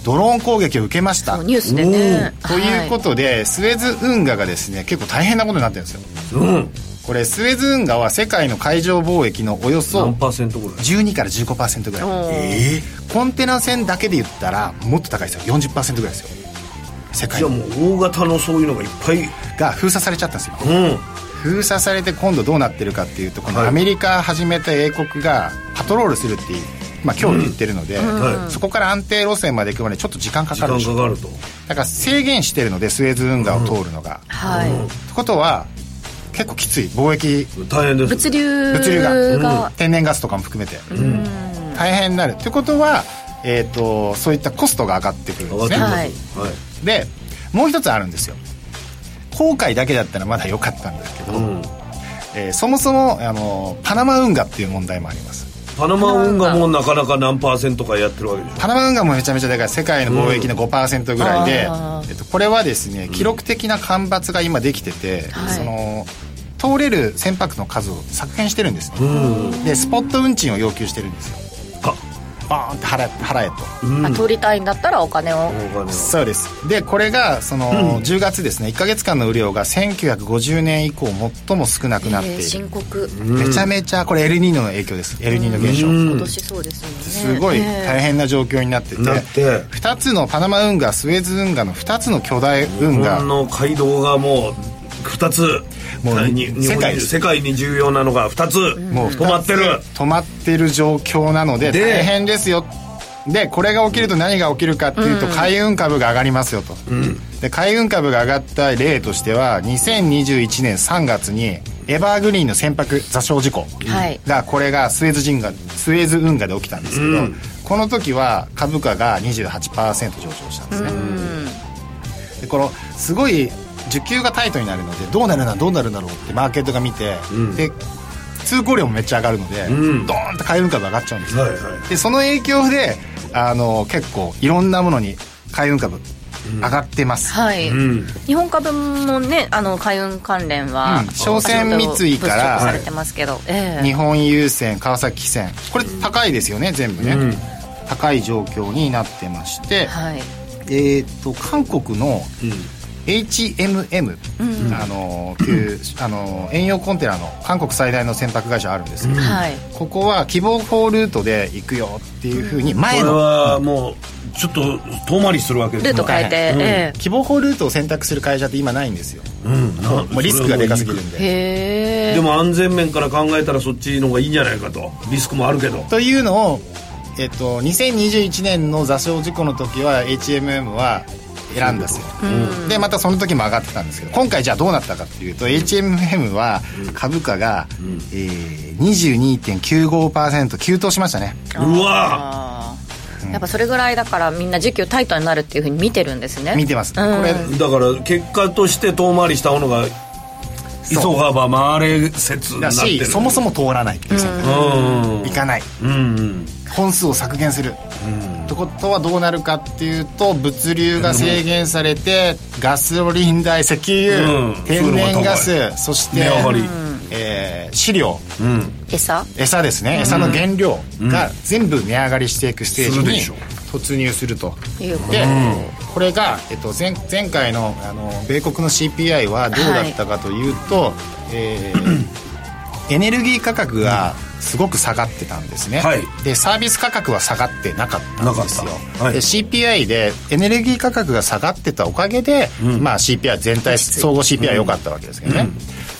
B: ドローン攻撃を受けました。
C: ニュースでね。
B: ということで、はい、スエズ運河がですね結構大変なことになってるんですよ、うん。これスエズ運河は世界の海上貿易のおよそ12から15%ぐらい。えー、コンテナ船だけで言ったらもっと高いですよ。40%ぐらいですよ。
D: 世界じゃあもう大型の。そういうのがいっぱい
B: が封鎖されちゃったんですよ、うん封鎖されて今度どうなってるかっていうとこのアメリカ始めた英国がパトロールするっていう、まあ、今日言ってるので、うん、そこから安定路線まで行くまでちょっと時間かかる
D: 時間かかると。
B: だから制限してるのでスエズ運河を通るのが、うん、はい。ってことは結構きつい。貿易。
D: 大変です。
C: 物流物流が、
B: うん、天然ガスとかも含めて、大変になる。ってことは、えーと、そういったコストが上がってくるんですね、はい、でもう一つあるんですよ航海だけだったらまだ良かったんですけど、うん、えー、そもそもあのパナマ運河っていう問題もあります。
D: パナマ運河もなかなか何パーセントかやってるわけでしょ。
B: パナマ運河もめちゃめちゃでかい世界の貿易の5%ぐらいで、うん、えっと、これはですね記録的な干ばつが今できてて、うん、その通れる船舶の数を削減してるんですね、うん、でスポット運賃を要求してるんですよバーンって払払えと、
C: うん、通りたいんだったらお金を。
B: そうです。でこれがその、うん、10月ですね。1か月間の雨量が1950年以降最も少なくなっている。
C: 深刻。
B: めちゃめちゃこれエルニーニョの影響です。エルニーニョ現象、
C: 今年そうですよね。
B: すごい大変な状況になってて。2つのパナマ運河スエズ運河の2つの巨大運河。
D: の街道がもう2つ。もう世界。世界に重要なのが2つ。もう止まってる。
B: 止まってる状況なので大変ですよ。でこれが起きると何が起きるかっていうと、海運株が上がりますよと、うん、で海運株が上がった例としては2021年3月にエバーグリーンの船舶座礁事故が、これがスエズ人河スエズ運河で起きたんですけど、うん、この時は株価が28%上昇したんですね、でこのすごい需給がタイトになるのでどうなるんだどうなるんだろうってマーケットが見て、で通行量もめっちゃ上がるので、
D: ん。
B: ドーンと海運株上がっちゃうんですよ、
D: はいはい。
B: でその影響であの結構いろんなものに海運株上がってます、
C: はい、
D: うん。
C: 日本株もねあの海運関連は、
B: うん。商船三井から
C: されてますけど、ええ。
B: 日本郵船川崎汽船これ高いですよね全部ね、
D: うん。
B: 高い状況になってまして、
C: はい。
B: えっ、と韓国の HMM、あの旧あの遠洋コンテナの韓国最大の船舶会社あるんですけど、
C: はい。
B: ここは希望法ルートで行くよっていうふうに
D: これ
B: 前の
D: はもうちょっと遠回りするわけです
C: ルート変えて、
B: はい
C: え
B: 希望法ルートを選択する会社って今ないんですよ。
D: うん。な
B: もうリスクがでかすぎるん
C: え
B: で
C: へえ。
D: でも安全面から考えたらそっちの方がいいんじゃないかと。リスクもあるけど。
B: というのを、えっと、2021年の座礁事故の時は HMM は選んだんですよ、でまたその時も上がってたんですけど今回じゃあどうなったかっていうと HMM は株価が、えー、22.95%急騰しましたね。
D: うわ
C: やっぱそれぐらいだからみんな需給タイトになるっていうふうに見てるんですね。
B: 見てます、
C: うん。
B: これ
D: だから結果として遠回りしたものが急がば回れ説にな
B: だ
D: ってる。
B: しそもそも通らないっていう
D: うん。
B: 行かない。
D: うんうん。
B: 本数を削減する、ことはどうなるかっていうと物流が制限されてガソリン代石油、
D: うん。
B: 天然ガスそしてえー飼料。
D: うん。
C: 餌？
B: 餌ですね、餌の原料が全部値上がりしていくステージに突入すると。
C: いうこと。
B: で、これが、えっと、前前回のあの米国の CPI はどうだったかというと、えー エネルギー価格がすごく下がってたんですね、
D: はい。
B: でサービス価格は下がってなかったんですよ。
D: はい。
B: で CPI でエネルギー価格が下がってたおかげで、まあ、CPI 全体総合 CPI 良かったわけですけどね、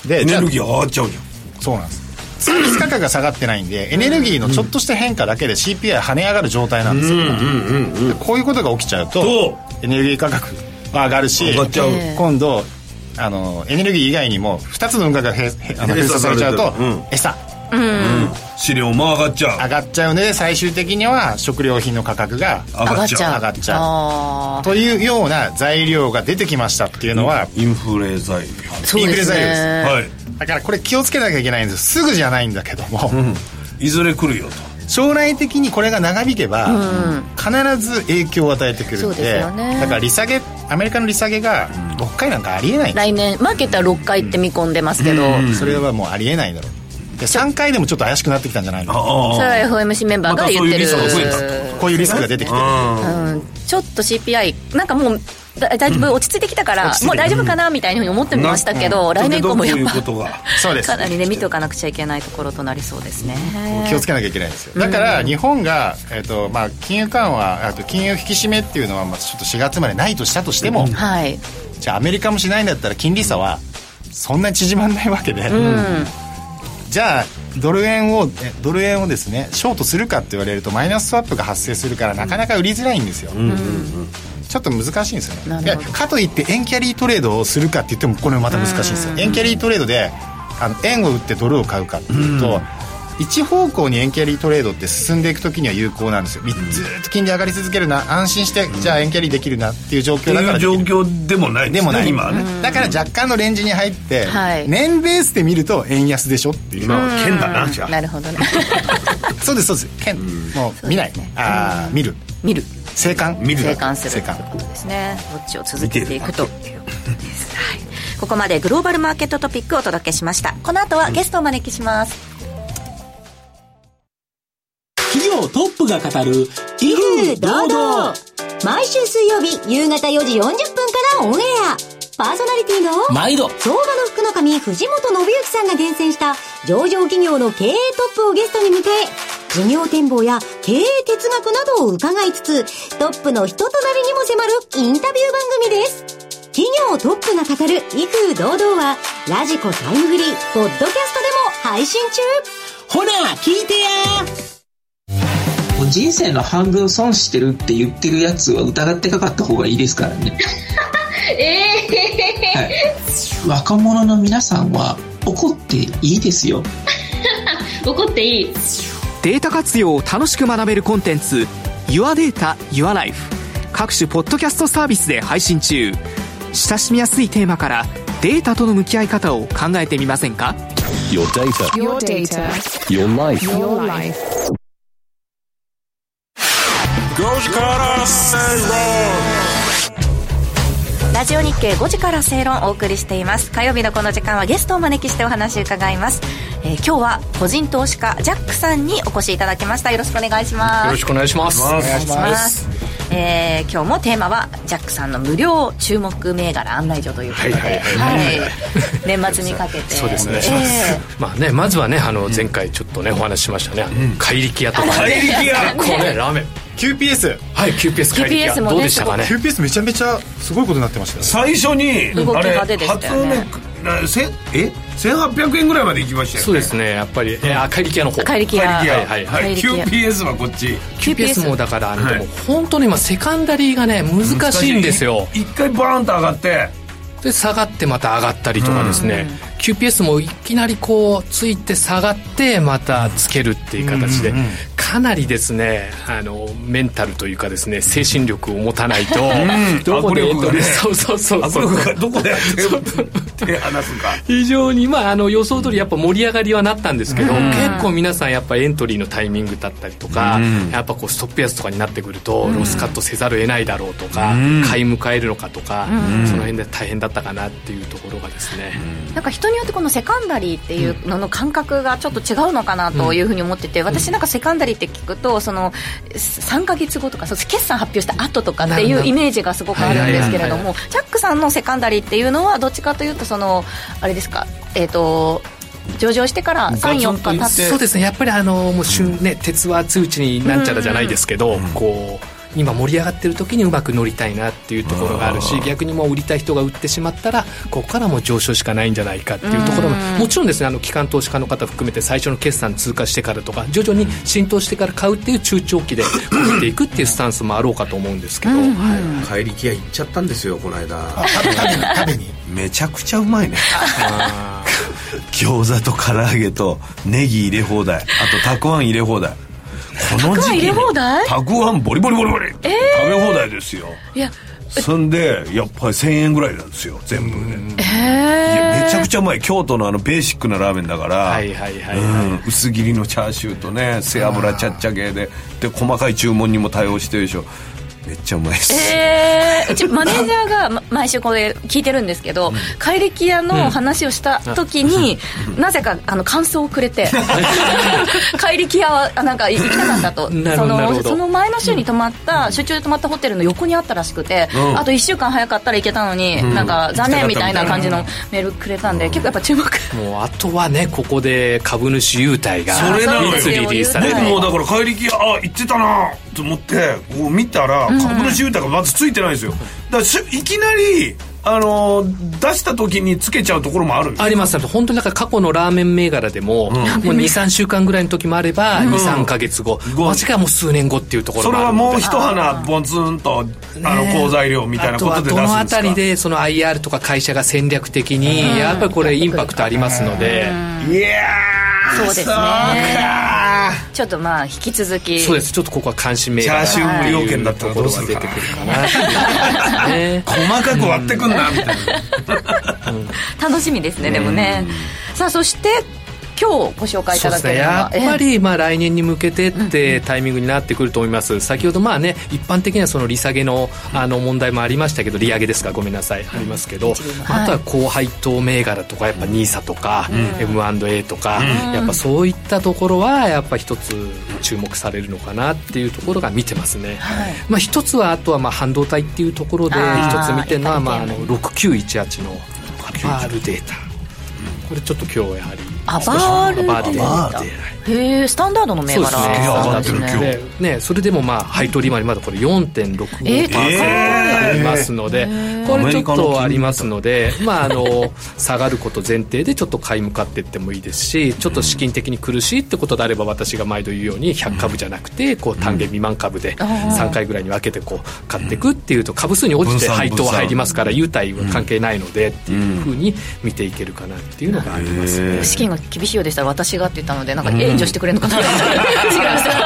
B: でじゃあ
D: エネルギー上がっちゃうじゃん。
B: そうなんです。サービス価格が下がってないんでエネルギーのちょっとした変化だけで CPI 跳ね上がる状態なんですよ、でこういうことが起きちゃうと
D: と
B: エネルギー価格は上がるし
D: 上がっちゃう。
C: ええ。
B: 今度あのエネルギー以外にも2つの運河が閉鎖されちゃうと、
D: うん。
B: 餌
D: 飼料も上がっちゃう
B: 上がっちゃうので最終的には食料品の価格が
D: 上がっちゃう。
B: 上がっちゃう。
C: あ
B: というような材料が出てきましたっていうのは、
D: インフレ材料。
B: インフレ材料です。
C: ね
D: はい。
B: だからこれ気をつけなきゃいけないんです。すぐじゃないんだけども、
D: いずれ来るよと
B: 将来的にこれが長引けば、必ず影響を与えてくる
C: そうんです
B: で
C: よね。
B: だから利下げアメリカの利下げが6回なんかありえない、
C: 来年マーケットは6回って見込んでますけど、
B: それはもうありえないだろうで3回でもちょっと怪しくなってきたんじゃないの。
D: あ
C: それは FOMC メンバーが言ってる、
D: ま
B: こういうリスクが出てきてる。
C: うん、ちょっと CPI なんかもうだだいぶ落ち着いてきたから、もう大丈夫かなみたいに思ってましたけど、来年以降もやっぱ
B: そうです
C: かなりね見ておかなくちゃいけないところとなりそうですね
B: 気をつけなきゃいけないんですよだから日本が、えーとまあ、金融緩和あと金融引き締めっていうのは、まあ、ちょっと4月までないとしたとしても、
C: はい
B: じゃあアメリカもしないんだったら金利差はそんなに縮まんないわけで、じゃあドル円をえドル円をですねショートするかって言われるとマイナススワップが発生するからなかなか売りづらいんですよ、ちょっと難しいんですよね。かといって円キャリートレードをするかって言ってもこれもまた難しいんですよ。円キャリートレードであの円を売ってドルを買うかっていうと、一方向に円キャリートレードって進んでいく時には有効なんですよ。ずーっと金利上がり続けるな安心してじゃあ円キャリーできるなっていう状況だから
D: 状
B: できる。
D: 況でもない
B: でもない。
D: 今はね。
B: だから若干のレンジに入って、
C: はい。
B: 年ベースで見ると円安でしょっていう、
D: まあ剣だなじゃあ。
C: なるほどね。
B: そうですそうです。剣。もう見ない。ああ見る。
C: 見る
B: 静観
D: 見る
C: 生還する。
B: 静観
C: ということですね。どっちを続けていくと。いうことです、はい、ここまでグローバルマーケットトピックをお届けしました。この後はゲストをお招きします、
E: 企業トップが語る威風堂々。
F: 毎週水曜日夕方4時40分からオンエア。パーソナリティの
E: 毎度。
F: 相場の福の神藤本信之さんが厳選した上場企業の経営トップをゲストに迎え事業展望や経営哲学などを伺いつつトップの人となりにも迫るインタビュー番組です。企業トップが語る威風堂々はラジコタイムフリーポッドキャストでも配信中。
E: ほら聞いてや。
G: もう人生の半分損してるって言ってるやつは疑ってかかった方がいいですからね。はい、若者の皆さんは怒っていいですよ。
H: 怒っていい
I: データ活用を楽しく学べるコンテンツ Your Data Your Life 各種ポッドキャストサービスで配信中親しみやすいテーマからデータとの向き合い方を考えてみませんか
A: ？Your data.
J: Your data.
A: Your life.
J: Your life.
A: 5時から正
C: ラジオ日経5時から正論をお送りしています火曜日のこの時間はゲストをお招きしてお話を伺います、えー今日は個人投資家ジャックさんにお越しいただきました。よろしくお願いします。
K: よろしくお願いします。
C: お願いします。えー今日もテーマはジャックさんの無料注目銘柄案内所ということで、
K: はいはい
C: 年末にかけて。
K: そうですね、
C: え
K: まあねまずはねあの前回ちょっとねお話ししましたね、あの怪力屋とか、
D: 怪力屋。
K: こうねラーメン
B: QPS
K: はい QPS 怪力屋。どうでしたかね
B: ？QPS めちゃめちゃすごいことになってましたよ。
D: 最初に
C: 動き
D: あれ
C: 派手でしたよね。
D: 初値せえ1800円ぐらいまで行きましたよね。
K: そうですねやっぱり、えー、怪力屋の方。
C: 怪力屋。
K: はいはいはい。
D: はい QPS はこっち。
K: QPS もだからあの、
D: はい。
K: でも本当に今セカンダリーがね難しいんですよ。
D: 一回バーンと上がって。
K: で下がってまた上がったりとかですね、QPS もいきなりこうついて下がってまたつけるっていう形で、かなりですねあのメンタルというかですね精神力を持たないと、どこで？
D: ね
K: そうそうそう。
D: 握
K: そう
D: どこでやって手離すか？
K: 非常にまああの予想通りやっぱ盛り上がりはなったんですけど、
C: うん。
K: 結構皆さんやっぱエントリーのタイミングだったりとか、
D: うん。
K: やっぱこうストップ安とかになってくると、ロスカットせざるを得ないだろうとか、
D: うん。
K: 買い迎えるのかとか、
C: うん。
K: その辺で大変だったかなっていうところがですね、
C: なんか人によってこのセカンダリーっていうのの感覚がちょっと違うのかなというふうに思ってて、私なんかセカンダリーって聞くとその3か月後とかそう決算発表した後とかっていうイメージがすごくあるんですけれどもジャックさんのセカンダリーっていうのはどっちかというとそのあれですかえっ、と上場してから34日経って
K: そうですね。やっぱりあのもう旬ね、鉄は熱いうちになんちゃらじゃないですけど、こう今盛り上がってる時にうまく乗りたいなっていうところがあるし逆にもう売りたい人が売ってしまったらここからもう上昇しかないんじゃないかっていうところももちろんですねあの機関投資家の方含めて最初の決算通過してからとか徐々に浸透してから買うっていう中長期で見ていくっていうスタンスもあろうかと思うんですけど、
D: 怪力屋行っちゃったんですよこの間。
B: 食べに食べに？
D: めちゃくちゃうまいね。餃子と唐揚げとネギ入れ放題。あとたくあん入れ放題この時期たくあんボリボリボリボリ、食べ放題ですよ。
C: いや
D: そんでやっぱり1000円ぐらいなんですよ全部で。いやめちゃくちゃうまい。京都のあのベーシックなラーメンだから、薄切りのチャーシューとね背脂ちゃっちゃ系で。で細かい注文にも対応してるでしょ。めっちゃうまいです、
C: えー、うちマネージャーがま毎週これ聞いてるんですけど、怪力屋の話をした時に、なぜかあの感想をくれて 怪力屋はあなんか行きたかったと。そのその前の週に泊まった、出張で泊まったホテルの横にあったらしくて、
D: うん。
C: あと1週間早かったら行けたのに、なんか残念みたいな感じのメールくれたんで、結構やっぱ注目。
K: もうあとはねここで株主優待が
D: それなのよ。
K: いつリリースされる
D: 僕もだから怪力屋あ行ってたなと思ってこう見たら株主優待がまずついてないんですよ。だからしいきなりあのー出した時につけちゃうところもある。
K: あります。本当にだから過去のラーメン銘柄でも,、もう23週間ぐらいの時もあれば、23か月後。
D: 後
K: 間違いもう数年後っていうところ
D: それは
K: もあるので。
D: もう一花ボツンとあの好材料みたいな
K: あとは
D: ことで出すんですか？
K: どのあたりでその IR とか会社が戦略的にやっぱりこれインパクトありますので。
D: いやー
C: そうですね。
D: か。
C: ちょっとまあ引き続き。
K: そうですちょっとここは関心銘
D: チャー
K: 柄
D: シュー無料券だったらどうするか。
K: 出てくるかな
D: 細かく割ってくんなみたいな。
C: 楽しみですねでもね。さあそして今日ご紹介いただけるのは
K: やっぱりまあ来年に向けてってタイミングになってくると思います、先ほどまあね一般的にはその利下げのあの問題もありましたけど利上げですか？ごめんなさい。ありますけど、あとは高配当銘柄とかやっぱ NISA とか、M&A とか、やっぱそういったところはやっぱ一つ注目されるのかなっていうところが見てますね、まあ、一つはあとはまあ半導体っていうところで一つ見てるのはまああの6918のアバールデータ。これちょっと今日やはり
C: アバールデ
K: ー
C: へえスタンダードの銘柄
K: そうですね。
C: なんですね
K: でねそれでもまあ配当利回りまだこれ4.65%ありますので、これちょっとありますので、まああの下がること前提でちょっと買い向かっていってもいいですしちょっと資金的に苦しいってことであれば私が毎度言うように100株じゃなくてこう単元未満株で3回ぐらいに分けてこう買っていくっていうと株数に応じて配当は入りますから優待は関係ないのでっていうふうに見ていけるかなっていうのがありますね。
C: 資金が厳しいようでしたら私がって言ったのでなんか援助してくれるのかなと思ったら 違いました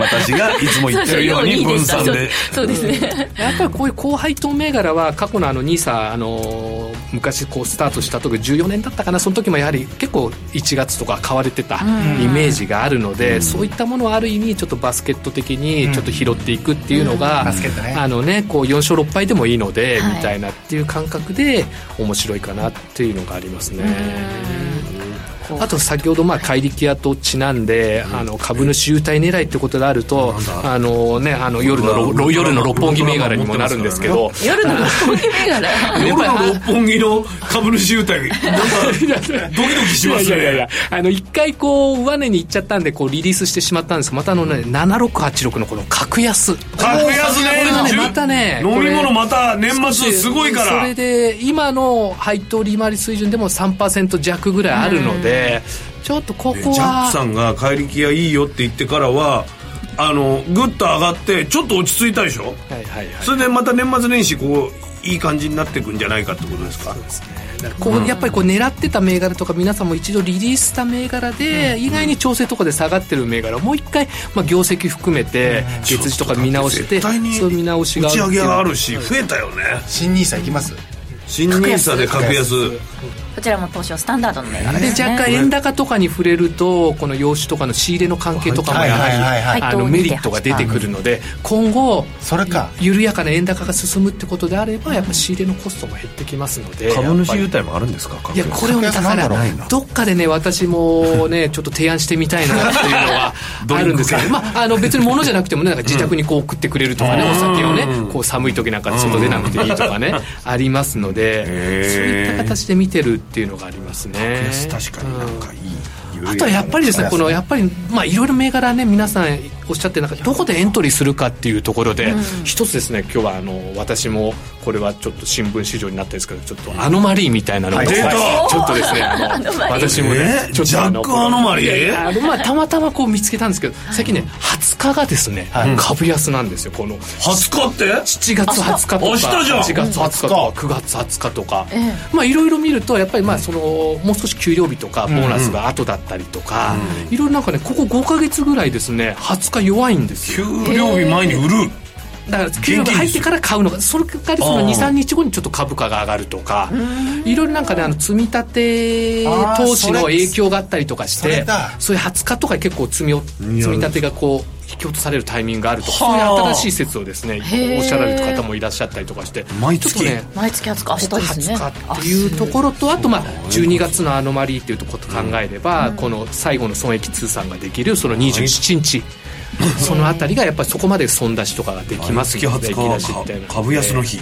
D: 私がいつも言ってるように分散で。
C: そうですね。
K: やっぱりこういう高配当銘柄は過去のあの NISA あの昔こうスタートした時14年だったかなその時もやはり結構1月とか買われてたイメージがあるので、そういったものをある意味ちょっとバスケット的にちょっと拾っていくっていうのが、
B: バスケットね
K: あのねこう4勝6敗でもいいので、
C: はい
K: みたいなっていう感覚で面白いかなっていうのがありますね。あと先ほどまあ怪力屋とちなんで、あの株主優待狙いってことであると、あのねあの夜のろろ夜の六本木銘柄にもなるんですけど、
C: 夜の六本木銘柄。
D: 夜の六本木の株主優待。なんかドキドキします
K: いやいやいや
D: ね
K: あの一回こう上値に行っちゃったんでこうリリースしてしまったんです。またあのね7686のこの格安。
D: 格安ね。
K: これがねまたね
D: 飲み物また年末すごいから。
K: それで今の配当利回り水準でも3%弱ぐらいあるのでちょっとここ
D: ジャッ
K: は
D: クさんが怪力屋いいよって言ってからはあのグッと上がってちょっと落ち着いたでしょ？
K: はいはいはい。
D: それでまた年末年始こういい感じになっていくんじゃないかってことですか？
K: こうやっぱりこう狙ってた銘柄とか皆さんも一度リリースした銘柄で意外に調整とかで下がってる銘柄をもう一回まあ業績含めて月次とか見直してそういう見直し
D: 打
K: が
D: ち上げがある
K: し
D: し増えたよね。
B: 新ニーサ行きます？
D: 新ニーサで格安
C: こちらも東証スタンダードの銘柄
K: で
C: ですね。
K: 若干円高とかに触れるとこの洋酒とかの仕入れの関係とかもや
B: はいはいはいはい。
K: はりあのメリットが出てくるので今後
B: それか。
K: 緩やかな円高が進むってことであればやっぱ仕入れのコストも減ってきますので。
D: 株主優待もあるんですか？
K: りいやこれをねだからどっかでね私もね ちょっと提案してみたいなっていうのは あるんですけどまああの別に物じゃなくてもねなんか自宅にこう送ってくれるとかねお酒をねこう寒い時なんか外出なくていいとかねありますのでそういった形で見てるっていうのがありますね。
D: 確かになんかいい
K: あとはやっぱりですね、このやっぱり、まあ、いろいろ銘柄ね、皆さんおっしゃって、なんかどこでエントリーするかっていうところで、一つですね、今日はあの私も、これはちょっと新聞市場になってるんですけど、ちょっとアノマリーみたいなのを、
D: 出た。
K: ちょっとですね、あの私もね
D: え、
K: ちょっとあの
D: ジャックアノマリー？
K: まあ、たまたまこう見つけたんですけど、最近ね、20日がですね、株安なんですよ、この。
D: 20日って
K: ？7月20日とか
D: 明日じゃん。
K: 8月20日とか9月20日とか、まあいろいろ見るとやっぱりまあそのもう少し給料日とかボーナスが後だったりとか、いろいろなんかねここ5か月ぐらいですね20日弱いんですよ。
D: 給料日前に売る。
K: だから給料が入ってから買うのがそれからその23日後にちょっと株価が上がるとかいろいろなんかねあの積み立て投資の影響があったりとかして
B: それだ。
K: そういう20日とか結構積みを積み立てがこう引き落とされるタイミングがあるとかそういう新しい説をですねおっしゃられる方もいらっしゃったりとかして
D: 毎月。
K: ちょっとね
C: 毎月20日明日ですね。
K: 20日っていうところとあとまあ12月のアノマリーっていうところと考えればこの最後の損益通算ができるその27日 そのあたりがやっぱりそこまで損出しとかができます。
D: 月20
K: ので
D: 株安の日。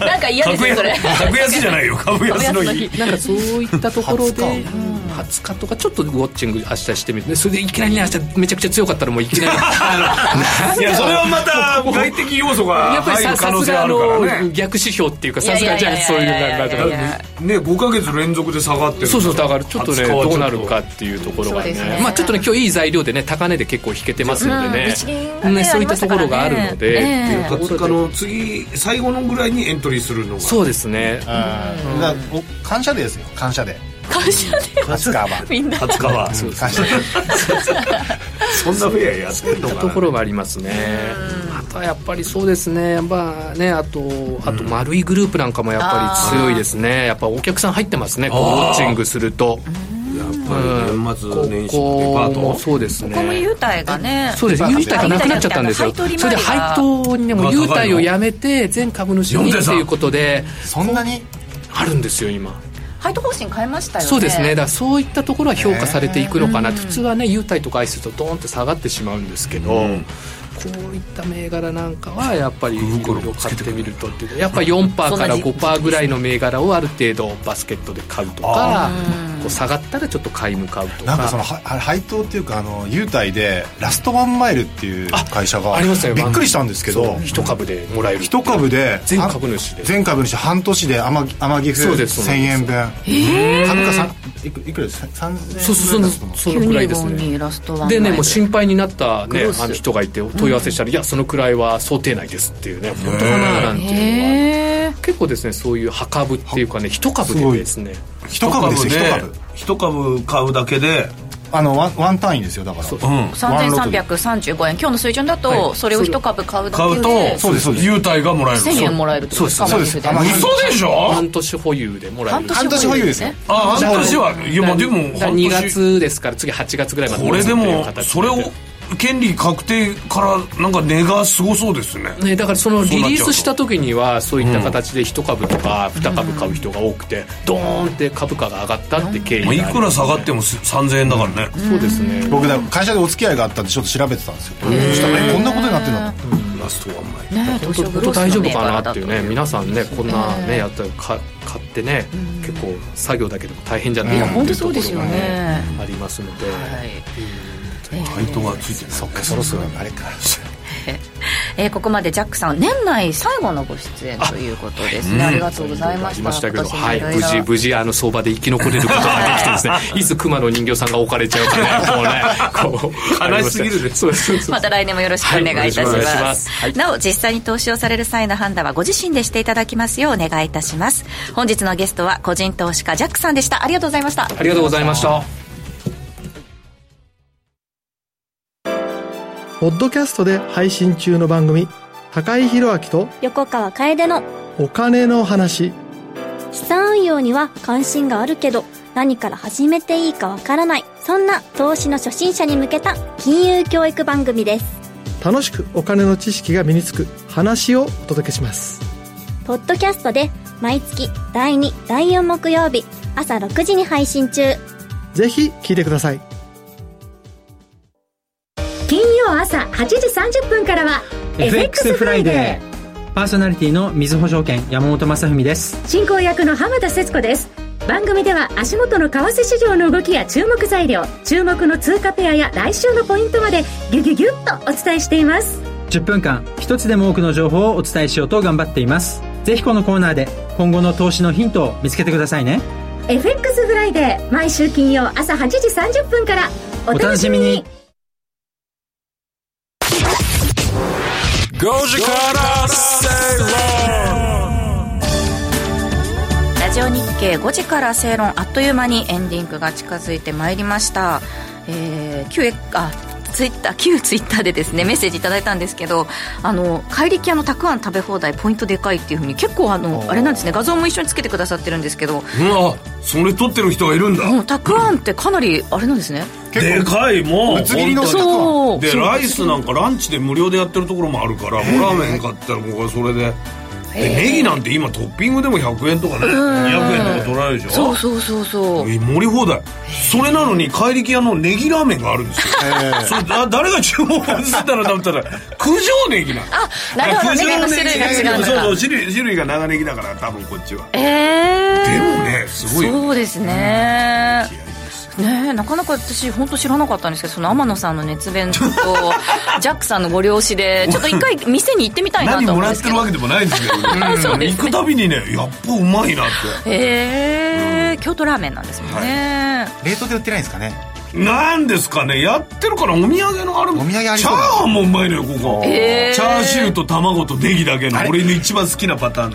C: なんか嫌です
D: 株
C: ねそれ。
D: 安 株安じゃないよ株安の日。
K: なんかそういったところで 20日とかちょっとウォッチング明日してみて。それでいきなりね明日めちゃくちゃ強かったらもういきなり。
D: いやそれはまた外的要素が
K: やっぱりさ
D: 入る可能
K: さすがあ
D: るから
K: の
D: ね
K: 逆指標っていうかさすがじゃあそういうなんか
D: ね5か月連続で下がってる
K: そうそうだからちょっとね
D: 20日はちょっと。
K: どうなるかっていうところがね。
C: ね。
K: まあちょっとね今日いい材料でね高値で結構引けてますのでね,、
C: うんね
K: ねそういったところがあるので、
C: ありましたからね。
K: っていうところ
D: 20
K: で
D: 日の次最後のぐらいにエントリーするのが。
K: そうですね。
B: だからお感謝デーですよ感謝デー
C: 感謝で
B: 20日は
C: みんな。
D: 20日は
B: 感謝デー
D: そんなフェアやってんのかな。
K: ところがありますね。あとはやっぱりそうですね。まあねあとあとマルイグループなんかもやっぱり強いですね。やっぱお客さん入ってますね。こうウォッチングすると。
D: やっぱり年末年始
K: こ
D: デパート。
K: そうですね。
C: ここも優待がね
K: そうです、優待がなくなっちゃったんですよ。それで配当にね、もう優待をやめて、全株主にっていうことで、
B: そんなに
K: あるんですよ、今。
C: 配当方針変えましたよね。
K: そうですね、だからそういったところは評価されていくのかな。って、普通はね、優待とか愛すると、ドーンって下がってしまうんですけど、こういった銘柄なんかは、やっぱりいろいろ買ってみるとっていう、やっぱり4%から5%ぐらいの銘柄をある程度、バスケットで買うとか、こう下がったらちょっと買い向かうとか。
B: なんかそのは配当っていうかあの優待でラストワンマイルっていう会社が
K: ありますよ。
B: びっくりしたんですけど。
K: 一株でもらえる
B: 一株で
K: 全株主で。
B: 全株主。半年で天天岐阜
K: そうですそう
B: 1000
K: です。
B: 円分。株価さんいくいくらです？3000円
K: そうそうそのくらいですね。
C: にラストワン
K: でね
C: マイル。
K: もう心配になった、ねあの人がいて問い合わせしたら、いやそのくらいは想定内ですっていうね本当かななんていうのが。
C: へえ
K: 結構ですねそういう葉株っていうかね一株でですね
B: 一株ですよ一株
D: 一株。買うだけで。
B: あのワンワン単位ですよだから、
D: う。ん。
C: 3335円。今日の水準だとそれを一株買うだけ
D: 買う
C: で
D: とそうですそうです。優待がもらえる。
C: 1000円もらえるってことです。か
B: そうです。
D: 嘘でしょ？
K: 半年保有で。もらえる
C: 半年保有ですね
D: あ半年はいやまあでも半
K: 2
D: 年
K: 月ですから次8月ぐらいまで
D: これでもそれを権利確定からなんか値がすごそうですね。
K: ね、だからそのリリースした
D: と
K: 時にはそういった形で1株とか2株買う人が多くてドーンって株価が上がったって経緯があります
D: いくら下がっても3000円だからね。
K: そうですね。
B: 僕だ会社でお付き合いがあったんでちょっと調べてたんですよ。そしたらえこんなことになってんだと思って。
D: ラストワンマイ
C: ね
K: 本当本当大丈夫かなっていうね皆さんねこんなねやったらか買ってね結構作業だけでも大変じゃないか
C: いや本
K: っていうところ
C: 当そうですよ
K: が
C: ね。
K: ありますので、
D: 配当がついてない。
B: そっかそろそろあれか。
C: えーここまでジャックさん年内最後のご出演ということですね。ありがとうございました。
K: ましたけど、はい、無事、無事、あの、相場で生き残れることができてですね、いつ熊の人形さんが置かれちゃうかね、こうね、こう、
D: 悲しすぎるね。
K: そうですそう
C: また来年もよろしくお願いいたします,、
K: はいますはい
C: なお実際に投資をされる際の判断はご自身でしていただきますようお願いいたします。本日のゲストは個人投資家ジャックさんでしたありがとうござい。ました
K: ありがとうござい。ました。
J: ポッドキャストで配信中の番組、高井宏明と
L: 横川楓の
J: お金の話。
L: 資産運用には関心があるけど何から始めていいかわからないそんな投資の初心者に向けた金融教育番組です
J: 楽しくお金の知識が身につく話をお届けします。
L: ポッドキャストで毎月第2第4木曜日朝6時に配信中
J: ぜひ聞いてください。
M: 8時30分からは
N: FX フライデー。パーソナリティの水保証券山本正文です。
M: 進行役の浜田節子です。番組では足元の為替市場の動きや注目材料注目の通貨ペアや来週のポイントまでギュギュギュッとお伝えしています。
N: 10分間一つでも多くの情報をお伝えしようと頑張っています。ぜひこのコーナーで今後の投資のヒントを見つけてくださいね。
M: FX フライデー毎週金曜朝8時30分から。お
N: お楽しみに
A: 5時から誠論
C: ラジオ日経5時から誠論あっという間にエンディングが近づいてまいりました、えー、旧あツイッター旧ツイッターでですねメッセージいただいたんですけどあの怪力屋のたくあん食べ放題ポイントでかいっていうふうに結構あのあれなんですね画像も一緒につけてくださってるんですけど。
D: うわそれ取ってる人がいるんだ。
C: もうたくあんってかなりあれなんですね。
D: でかいもう。
B: ぶつ切りの
C: そう。
D: でライスなんかランチで無料でやってるところもあるからもうラーメン買ったら僕はそれででネギなんて今トッピングでも100円とかね。200円とか取られるでしょ。
C: そうそうそうそう。
D: え盛り放題。それなのに怪力屋のネギラーメンがあるんですよ。それだ誰が注文したらと思ったら九条ネギなの。
C: あなるほどネギ。の種類が違うんだ
D: そうそう種類種類が長ネギだから多分こっちは。
C: ええ
D: でもねすごいよ。
C: そうですねねえなかなか私本当知らなかったんですけどその天野さんの熱弁とジャックさんのご了承で ちょっと一回店に行ってみたいな
D: 何
C: と思
D: もらってる
C: うんですけど。
D: わけでもないんですけど。ね
C: そうですね。
D: 行くたびにねやっぱうまいなって。
C: へえ京都ラーメンなんですもんね、
B: 冷凍で売ってないんですかね。
D: なんですかね。やってるからお土産のある。
B: お土産あり
D: チャーハンもうまいのよここ、
C: へー。
D: チャーシューと卵とネギだけの俺の一番好きなパターン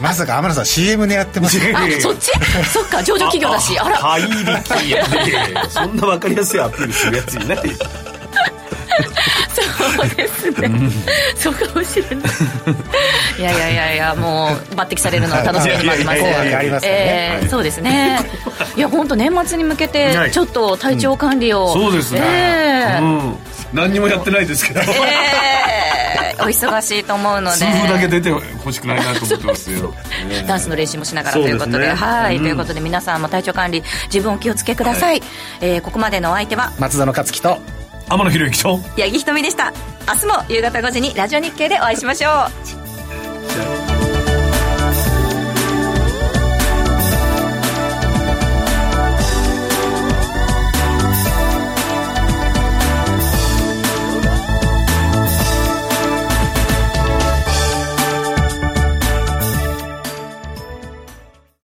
B: まさか天野さん CM 狙ってます
C: そっち？そっか上場企業だしあら。
D: 怪力いやいや。いやそんな分かりやすいアピールするやついない
C: そうですね。そうかもしれない。いやいやいやいやもう抜擢されるのは楽しみに待ってます
B: ね。
C: えーそうですね。いや本当年末に向けて
D: はい。
C: ちょっと体調管理を、
D: そうですね、
C: えー。
D: うん何にもやってないですけど、
C: えーお忙しいと思うので。
D: 数分だけ出てほしくないなと思ってますよ。
C: ダンスの練習もしながらということで。
D: ね
C: はい、
D: うん
C: ということで皆さんも体調管理自分お気をつけください、えーここまでのお相手は。
B: 松田の勝樹と。
D: 天野博之と。
C: 八木ひとみでした。明日も夕方5時にラジオ日経でお会いしましょう